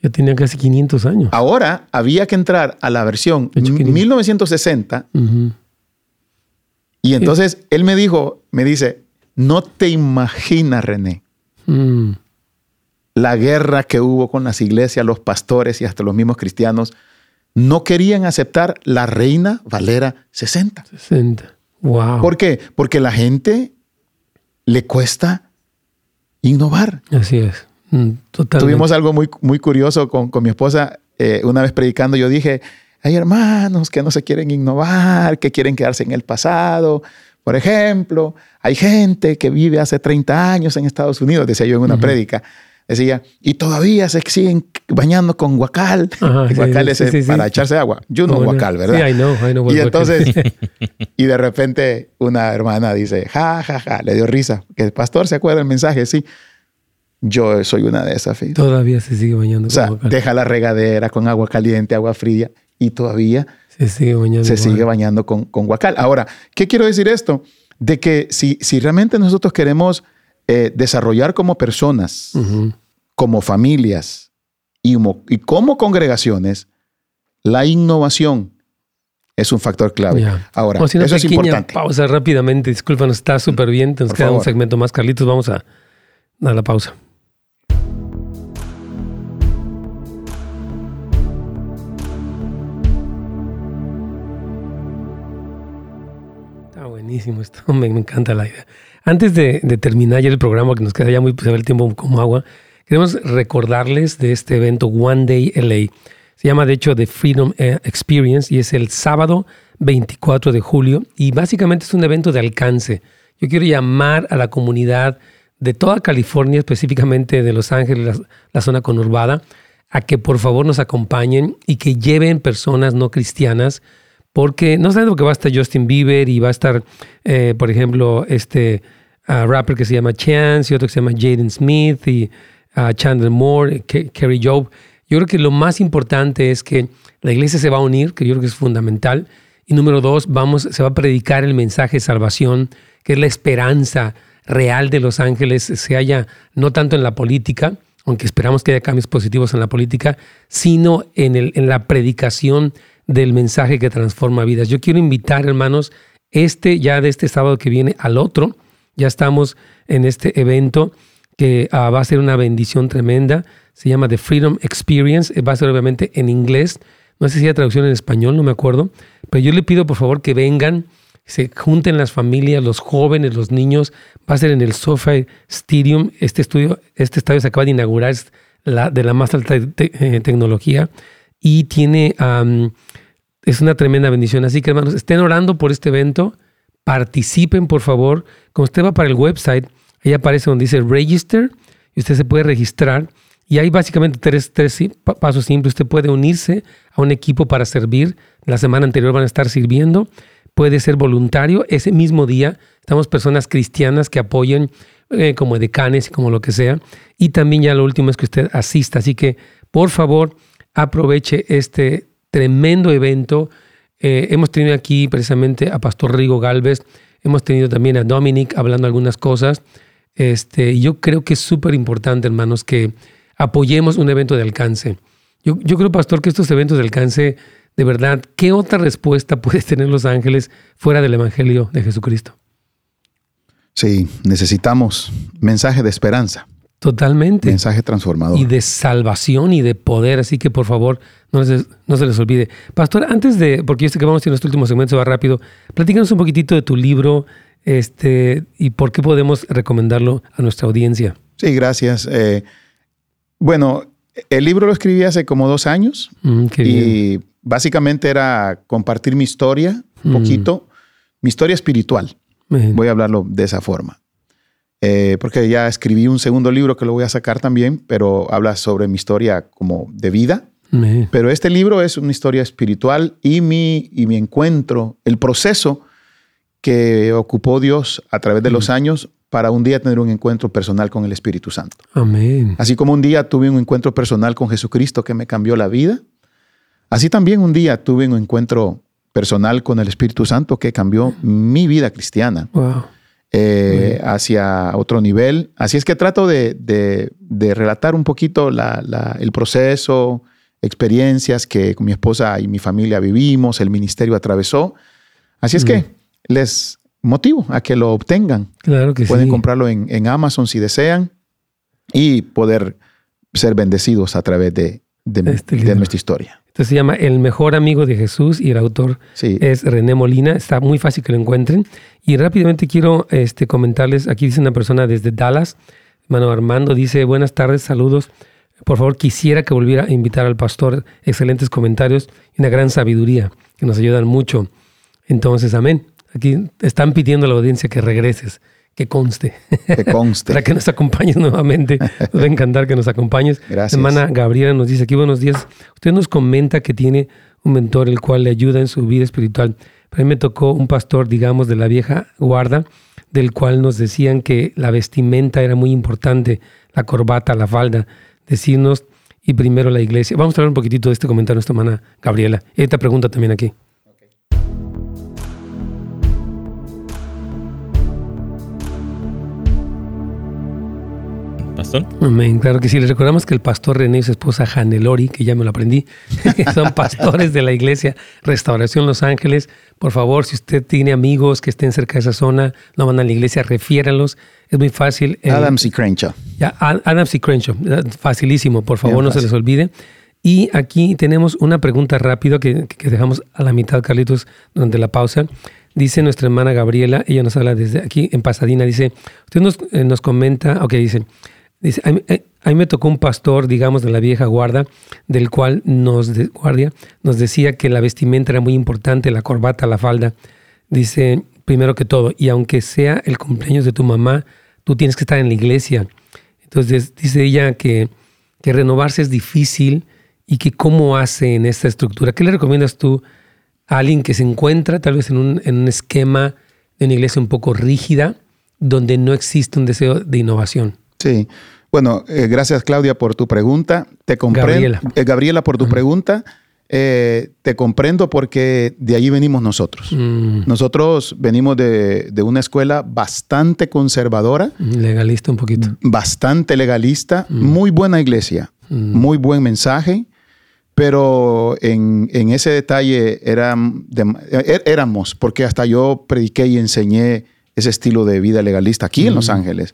Ya tenía casi 500 años. Ahora había que entrar a la versión 1960. Y entonces él me dijo, me dice, no te imaginas, René, mm. la guerra que hubo con las iglesias, los pastores y hasta los mismos cristianos no querían aceptar la Reina Valera 60. 60. Wow. ¿Por qué? Porque la gente le cuesta innovar. Así es. Mm, Tuvimos algo muy, muy curioso con, mi esposa. Eh, una vez predicando, yo dije, hay hermanos que no se quieren innovar, que quieren quedarse en el pasado. Por ejemplo, hay gente que vive hace 30 años en Estados Unidos, decía yo en una prédica decía, y todavía se siguen bañando con guacal. guacal es para echarse agua. Yo no guacal, ¿verdad? Sí, I know, I know y entonces, y de repente una hermana dice, ja, ja, ja, le dio risa. Que el pastor se acuerda del mensaje, sí. Yo soy una de esas. Todavía se sigue bañando o sea, deja la regadera con agua caliente, agua fría, y todavía se sigue bañando, se sigue bañando con, con guacal. Ahora, ¿qué quiero decir esto? De que si, si realmente nosotros queremos eh, desarrollar como personas, como familias y, como congregaciones, la innovación es un factor clave. Ahora, eso es importante. Pausa rápidamente, discúlpanos, está súper bien. Nos queda un segmento más, Carlitos. Vamos a dar la pausa. Está buenísimo esto, me encanta la idea. Antes de, terminar ya el programa, que nos queda ya muy, pues, el tiempo como agua, queremos recordarles de este evento One Day LA. Se llama de hecho The Freedom eh, Experience y es el sábado 24 de julio y básicamente es un evento de alcance. Yo quiero llamar a la comunidad de toda California, específicamente de Los Ángeles, la, zona conurbada, a que por favor nos acompañen y que lleven personas no cristianas, porque no saben que va a estar Justin Bieber y va a estar, eh, por ejemplo, este rapper que se llama Chance y otro que se llama Jaden Smith y Chandler Moore, Kerry Job. Yo creo que lo más importante es que la iglesia se va a unir, que yo creo que es fundamental. Y número dos, vamos, se va a predicar el mensaje de salvación, que es la esperanza real de los ángeles, se haya no tanto en la política, aunque esperamos que haya cambios positivos en la política, sino en, el, en la predicación del mensaje que transforma vidas. Yo quiero invitar, hermanos, este ya de este sábado que viene al otro, ya estamos en este evento que ah, va a ser una bendición tremenda. Se llama The Freedom Experience. Eh, va a ser obviamente en inglés. No sé si hay traducción en español, no me acuerdo. Pero yo le pido por favor que vengan, se junten las familias, los jóvenes, los niños. Va a ser en el SoFi Stadium. Este, estudio, este estadio se acaba de inaugurar, es de la más alta eh, tecnología. Y tiene, es una tremenda bendición. Así que hermanos, estén orando por este evento. Participen, por favor. Como usted va para el website, Ahí aparece donde dice register y usted se puede registrar. Y hay básicamente tres, tres pasos simples. Usted puede unirse a un equipo para servir. La semana anterior van a estar sirviendo. Puede ser voluntario. Ese mismo día estamos personas cristianas que apoyen eh, como decanes y como lo que sea. Y también ya lo último es que usted asista. Así que por favor aproveche este tremendo evento. Eh, hemos tenido aquí precisamente a Pastor Rigo Galvez. Hemos tenido también a Dominic hablando algunas cosas. Este, yo creo que es súper importante, hermanos, que apoyemos un evento de alcance. Yo, yo creo, pastor, que estos eventos de alcance, de verdad, ¿qué otra respuesta puede tener los ángeles fuera del Evangelio de Jesucristo? Sí, necesitamos mensaje de esperanza. Totalmente. Mensaje transformador. Y de salvación y de poder. Así que por favor, no, no se les olvide. Pastor, antes de, porque yo sé que vamos a ir en este último segmento, se va rápido, platícanos un poquitito de tu libro, este, y por qué podemos recomendarlo a nuestra audiencia. Sí, gracias. Eh, bueno, el libro lo escribí hace como dos años mm, y básicamente era compartir mi historia, un mm. poquito, mi historia espiritual. Voy a hablarlo de esa forma. Eh, porque ya escribí un segundo libro que lo voy a sacar también, pero habla sobre mi historia como de vida. Pero este libro es una historia espiritual y mi, y mi encuentro, el proceso que ocupó Dios a través de los años para un día tener un encuentro personal con el Espíritu Santo. Amén. Así como un día tuve un encuentro personal con Jesucristo que me cambió la vida, así también un día tuve un encuentro personal con el Espíritu Santo que cambió mi vida cristiana eh, hacia otro nivel. Así es que trato de, relatar un poquito el proceso, experiencias que con mi esposa y mi familia vivimos, el ministerio atravesó. Así es que les motivo a que lo obtengan. Claro que Pueden comprarlo en, Amazon si desean y poder ser bendecidos a través de, este nuestra historia. Esto se llama El mejor amigo de Jesús y el autor es René Molina. Está muy fácil que lo encuentren. Y rápidamente quiero este, comentarles, aquí dice una persona desde Dallas, hermano Armando, dice, buenas tardes, saludos. Por favor, quisiera que volviera a invitar al pastor. Excelentes comentarios y una gran sabiduría que nos ayudan mucho. Entonces, amén. Aquí están pidiendo a la audiencia que regreses, que conste. Que conste. Para que nos acompañes nuevamente. Nos va a encantar que nos acompañes. Gracias. Hermana Gabriela nos dice aquí, buenos días. Usted nos comenta que tiene un mentor el cual le ayuda en su vida espiritual. Para mí me tocó un pastor, digamos, de la vieja guarda, del cual nos decían que la vestimenta era muy importante, la corbata, la falda. Decirnos, y primero la iglesia. Vamos a hablar un poquitito de este comentario nuestra hermana Gabriela. Esta pregunta también aquí. Amén, claro que sí. Les recordamos que el pastor René y su esposa Lori, que ya me lo aprendí, son pastores de la iglesia Restauración Los Ángeles. Por favor, si usted tiene amigos que estén cerca de esa zona, no van a la iglesia, refiéralos. Es muy fácil. Eh, Adams y Crenshaw. Ya, Adams y Crenshaw. Facilísimo, por favor, no se les olvide. Y aquí tenemos una pregunta rápida que, dejamos a la mitad, Carlitos, durante la pausa. Dice nuestra hermana Gabriela, ella nos habla desde aquí en Pasadena, dice, usted nos, eh, nos comenta, ok, dice, Dice, eh, a mí, me tocó un pastor, digamos, de la vieja guarda, del cual nos, guardia, nos decía que la vestimenta era muy importante, la corbata, la falda. Dice, primero que todo, y aunque sea el cumpleaños de tu mamá, tú tienes que estar en la iglesia. Entonces, dice ella que, que renovarse es difícil y que cómo hace en esta estructura. ¿Qué le recomiendas tú a alguien que se encuentra tal vez en un, en un esquema de una iglesia un poco rígida, donde no existe un deseo de innovación? Sí, Bueno, eh, gracias Claudia por tu pregunta. Te comprendo. Gabriela. Eh, Gabriela por tu pregunta. Eh, te comprendo porque de ahí venimos nosotros. Mm. Nosotros venimos de, una escuela bastante conservadora. Legalista un poquito. Bastante legalista. Mm. Muy buena iglesia. Mm. Muy buen mensaje. Pero en, ese detalle eran er, éramos, porque hasta yo prediqué y enseñé ese estilo de vida legalista aquí en Los Ángeles.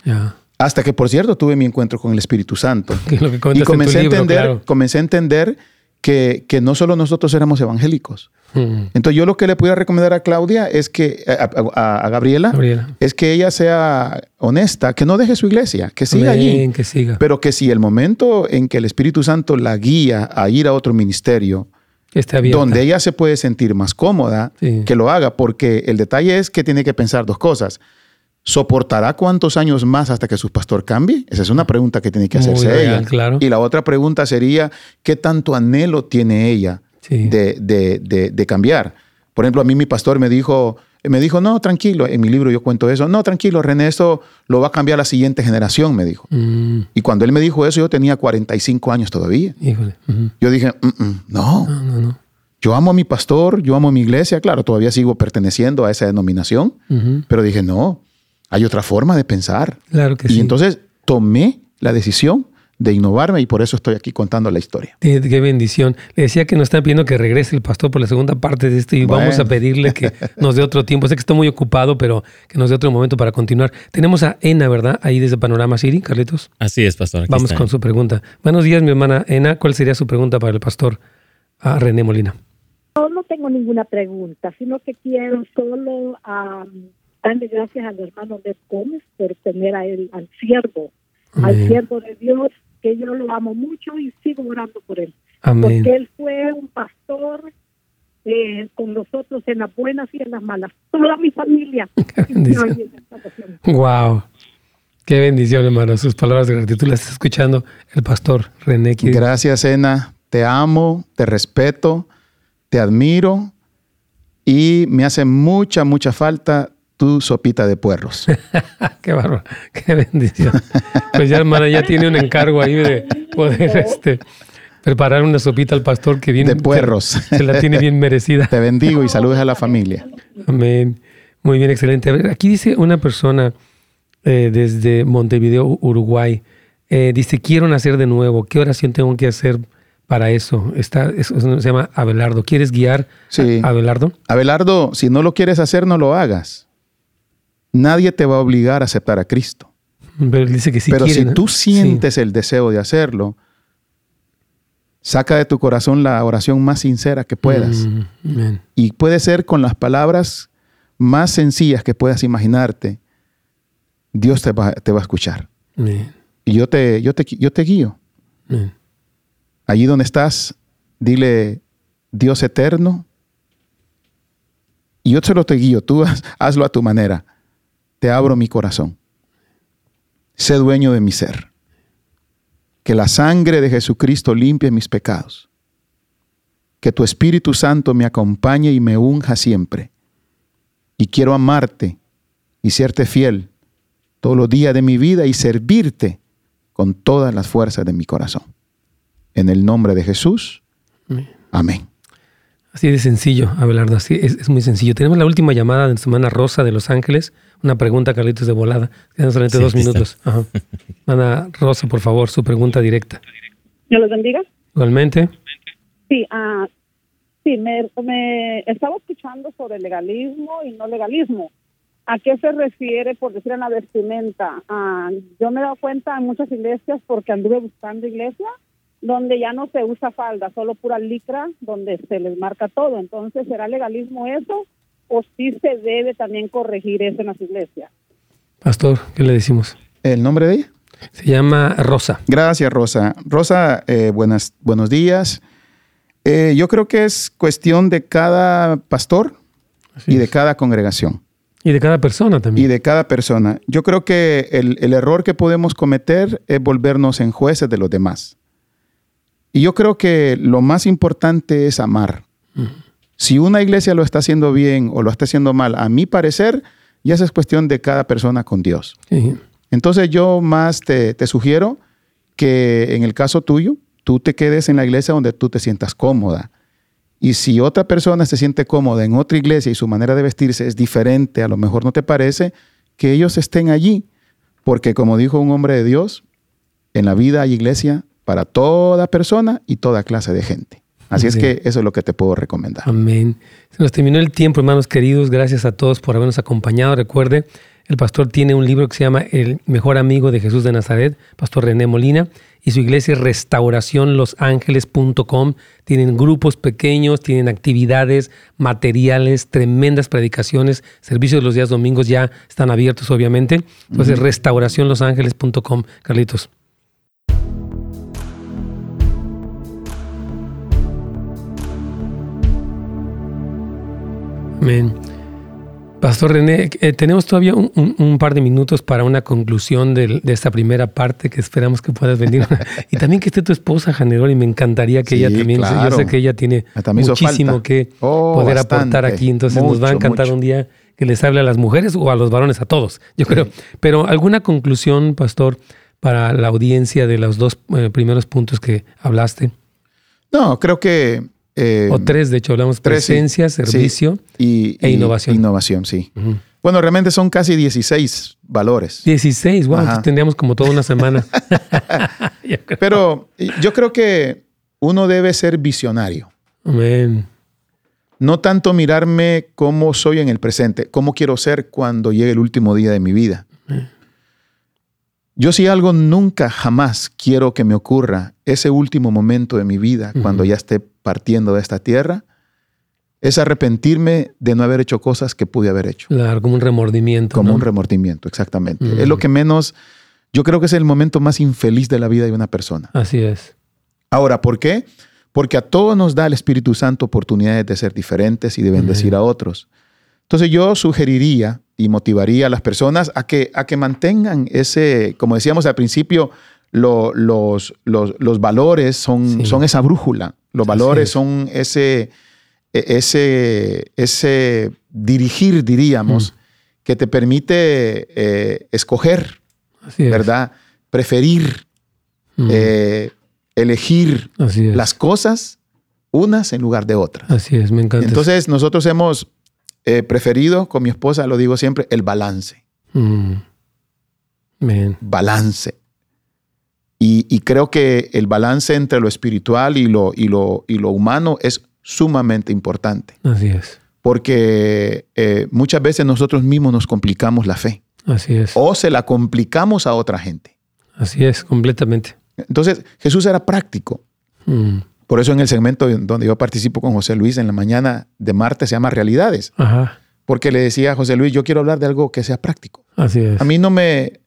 Hasta que, por cierto, tuve mi encuentro con el Espíritu Santo. y comencé, a entender, comencé a entender que, que, no solo nosotros éramos evangélicos. Hmm. Entonces, yo lo que le pudiera recomendar a Claudia es que, a, Gabriela, es que ella sea honesta, que no deje su iglesia, que siga allí. Que siga. Pero que si el momento en que el Espíritu Santo la guía a ir a otro ministerio, donde ella se puede sentir más cómoda, que lo haga, porque el detalle es que tiene que pensar dos cosas. ¿Soportará cuántos años más hasta que su pastor cambie? Esa es una pregunta que tiene que hacerse ella. Claro. Y la otra pregunta sería, ¿qué tanto anhelo tiene ella de, de, cambiar? Por ejemplo, a mí mi pastor me dijo, me dijo, no, tranquilo, en mi libro yo cuento eso, no, tranquilo, René, esto lo va a cambiar la siguiente generación, me dijo. Mm. Y cuando él me dijo eso, yo tenía 45 años todavía. Yo dije, mm, mm, no, no, no, Yo amo a mi pastor, yo amo a mi iglesia, claro, todavía sigo perteneciendo a esa denominación, pero dije, no, hay otra forma de pensar. Claro que y entonces tomé la decisión de innovarme y por eso estoy aquí contando la historia. Qué, bendición. Le decía que nos están pidiendo que regrese el pastor por la segunda parte de esto y vamos a pedirle que nos dé otro tiempo. Sé que está muy ocupado, pero que nos dé otro momento para continuar. Tenemos a Ena, ¿verdad? Ahí desde Panorama City, Carlitos. Así es, pastor. vamos con su pregunta. Buenos días, mi hermana Ena. ¿Cuál sería su pregunta para el pastor a René Molina? No, no tengo ninguna pregunta, sino que quiero solo darle gracias al hermano de Gómez por tener a él, al siervo, al siervo de Dios, que yo lo amo mucho y sigo orando por él. Porque él fue un pastor eh, con nosotros en las buenas y en las malas. Toda mi familia. wow. Qué bendición, hermano. Sus palabras de gratitud las está escuchando el pastor René. Gracias, Ena. Te amo, te respeto, te admiro y me hace mucha, mucha falta tu sopita de puerros. qué bárbaro, qué bendición. Pues ya, hermana, ya tiene un encargo ahí de poder este, preparar una sopita al pastor que viene. De puerros. Se, la tiene bien merecida. Te bendigo y saludes a la familia. Amén. Muy bien, excelente. aquí dice una persona eh, desde Montevideo, Uruguay. Eh, dice, quiero nacer de nuevo. ¿Qué oración tengo que hacer para eso? Está, eso se llama Abelardo. ¿Quieres guiar a Abelardo? Abelardo, si no lo quieres hacer, no lo hagas. Nadie te va a obligar a aceptar a Cristo. Pero, dice que si, Pero si tú sientes el deseo de hacerlo, saca de tu corazón la oración más sincera que puedas. Mm, y puede ser con las palabras más sencillas que puedas imaginarte. Dios te va, te va a escuchar. Y yo te, yo te, yo te guío. Allí donde estás, dile, Dios eterno, y yo te lo te guío, tú hazlo a tu manera te abro mi corazón. Sé dueño de mi ser. Que la sangre de Jesucristo limpie mis pecados. Que tu Espíritu Santo me acompañe y me unja siempre. Y quiero amarte y serte fiel todos los días de mi vida y servirte con todas las fuerzas de mi corazón. En el nombre de Jesús. Amén. Así de sencillo, Abelardo, así es, muy sencillo. Tenemos la última llamada de nuestra hermana Rosa de Los Ángeles. Una pregunta, Carlitos, de volada. Quedan solamente dos minutos. Ana Rosa, por favor, su pregunta directa. ¿Me los bendiga? Igualmente. Sí, uh, sí me, me, estaba escuchando sobre legalismo y no legalismo. ¿A qué se refiere por decir en la vestimenta? Uh, yo me he dado cuenta en muchas iglesias porque anduve buscando iglesia donde ya no se usa falda, solo pura licra, donde se les marca todo. Entonces, ¿será legalismo eso? ¿O sí se debe también corregir eso en las iglesias? Pastor, ¿qué le decimos? ¿El nombre de ella? Se llama Rosa. Gracias, Rosa. Rosa, eh, buenas, buenos días. Eh, yo creo que es cuestión de cada pastor y de cada congregación. Y de cada persona también. Y de cada persona. Yo creo que el, el error que podemos cometer es volvernos en jueces de los demás. Y yo creo que lo más importante es amar. Si una iglesia lo está haciendo bien o lo está haciendo mal, a mi parecer, ya es cuestión de cada persona con Dios. Entonces yo más te, sugiero que en el caso tuyo, tú te quedes en la iglesia donde tú te sientas cómoda. Y si otra persona se siente cómoda en otra iglesia y su manera de vestirse es diferente, a lo mejor no te parece, que ellos estén allí. Porque como dijo un hombre de Dios, en la vida hay iglesia para toda persona y toda clase de gente. Así es que eso es lo que te puedo recomendar. Amén. Se nos terminó el tiempo, hermanos queridos. Gracias a todos por habernos acompañado. Recuerde, el pastor tiene un libro que se llama El mejor amigo de Jesús de Nazaret, Pastor René Molina, y su iglesia es restauracionlosangeles.com. Tienen grupos pequeños, tienen actividades, materiales, tremendas predicaciones, servicios de los días domingos ya están abiertos, obviamente. Entonces, restauracionlosangeles.com, Carlitos. Amén. Pastor René, eh, tenemos todavía un, par de minutos para una conclusión de, esta primera parte que esperamos que puedas venir. y también que esté tu esposa, Janerol, y me encantaría que ella también, yo sé que ella tiene muchísimo que oh, poder aportar aquí, entonces nos va a encantar un día que les hable a las mujeres o a los varones, a todos, yo creo. Pero alguna conclusión, Pastor, para la audiencia de los dos eh, primeros puntos que hablaste. No, creo que eh, o tres, de hecho, hablamos presencia, servicio y, e innovación. Innovación, sí. Bueno, realmente son casi 16 valores. 16, wow, tendríamos como toda una semana. Pero yo creo que uno debe ser visionario. Amén. No tanto mirarme cómo soy en el presente, cómo quiero ser cuando llegue el último día de mi vida. Yo si algo nunca, jamás quiero que me ocurra, ese último momento de mi vida, cuando ya esté partiendo de esta tierra, es arrepentirme de no haber hecho cosas que pude haber hecho. Claro, como un remordimiento. Como un remordimiento, exactamente. Es lo que menos, yo creo que es el momento más infeliz de la vida de una persona. Así es. Ahora, ¿por qué? Porque a todos nos da el Espíritu Santo oportunidades de ser diferentes y de bendecir a otros. Entonces yo sugeriría y motivaría a las personas a que, a que mantengan ese, como decíamos al principio, los, los, valores son, son esa brújula, los valores son ese, e, ese, ese dirigir, diríamos, mm. que te permite eh, escoger, ¿verdad? Preferir, mm. eh, elegir las cosas unas en lugar de otras. Así es, me encanta. Entonces nosotros hemos eh, preferido con mi esposa, lo digo siempre, el balance. Mm. Balance. Y, creo que el balance entre lo espiritual y lo, y lo, y lo humano es sumamente importante. Así es. Porque eh, muchas veces nosotros mismos nos complicamos la fe. Así es. O se la complicamos a otra gente. Así es, completamente. Entonces, Jesús era práctico. Mm. Por eso en el segmento donde yo participo con José Luis en la mañana de martes se llama Realidades. Porque le decía a José Luis, yo quiero hablar de algo que sea práctico. Así es. A mí no me,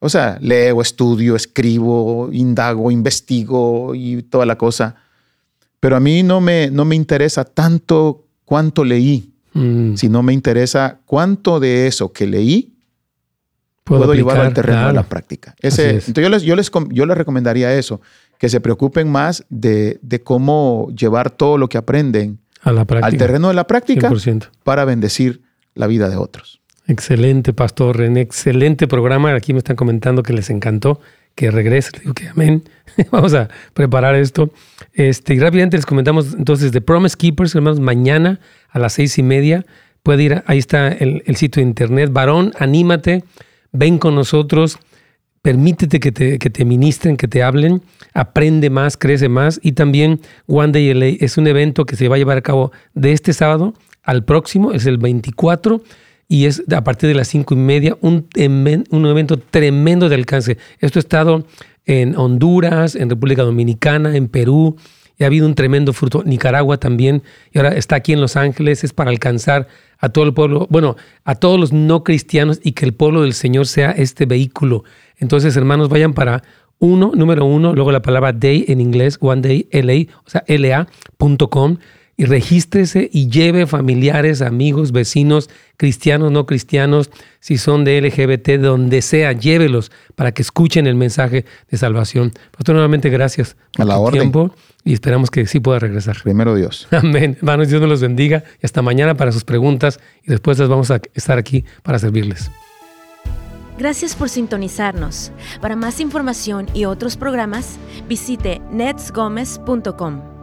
o sea, leo, estudio, escribo, indago, investigo y toda la cosa. Pero a mí no me, no me interesa tanto cuánto leí, mm. sino me interesa cuánto de eso que leí puedo, llevar al terreno de la práctica. Ese, entonces yo les, yo, les, yo les recomendaría eso, que se preocupen más de, cómo llevar todo lo que aprenden al terreno de la práctica para bendecir la vida de otros. Excelente, Pastor René. Excelente programa. Aquí me están comentando que les encantó que regrese. digo que amén. Vamos a preparar esto. Este, rápidamente les comentamos entonces de Promise Keepers, hermanos, mañana a las seis y media. Puede ir, ahí está el, el sitio de internet. Varón, anímate, ven con nosotros permítete que te, que te ministren, que te hablen, aprende más, crece más. Y también One Day LA es un evento que se va a llevar a cabo de este sábado al próximo, es el 24 y es a partir de las cinco y media un, un evento tremendo de alcance. Esto ha estado en Honduras, en República Dominicana, en Perú, y ha habido un tremendo fruto. Nicaragua también, y ahora está aquí en Los Ángeles, es para alcanzar a todo el pueblo, bueno, a todos los no cristianos y que el pueblo del Señor sea este vehículo. Entonces, hermanos, vayan para uno, número uno, luego la palabra day en inglés, one day, LA, o sea, LA.com y regístrese y lleve familiares, amigos, vecinos, cristianos, no cristianos, si son de LGBT, donde sea, llévelos para que escuchen el mensaje de salvación. Pastor, nuevamente gracias por A tiempo y esperamos que sí pueda regresar. Primero Dios. Amén. Hermanos, Dios nos los bendiga y hasta mañana para sus preguntas y después les vamos a estar aquí para servirles. Gracias por sintonizarnos. Para más información y otros programas, visite netsgomez.com.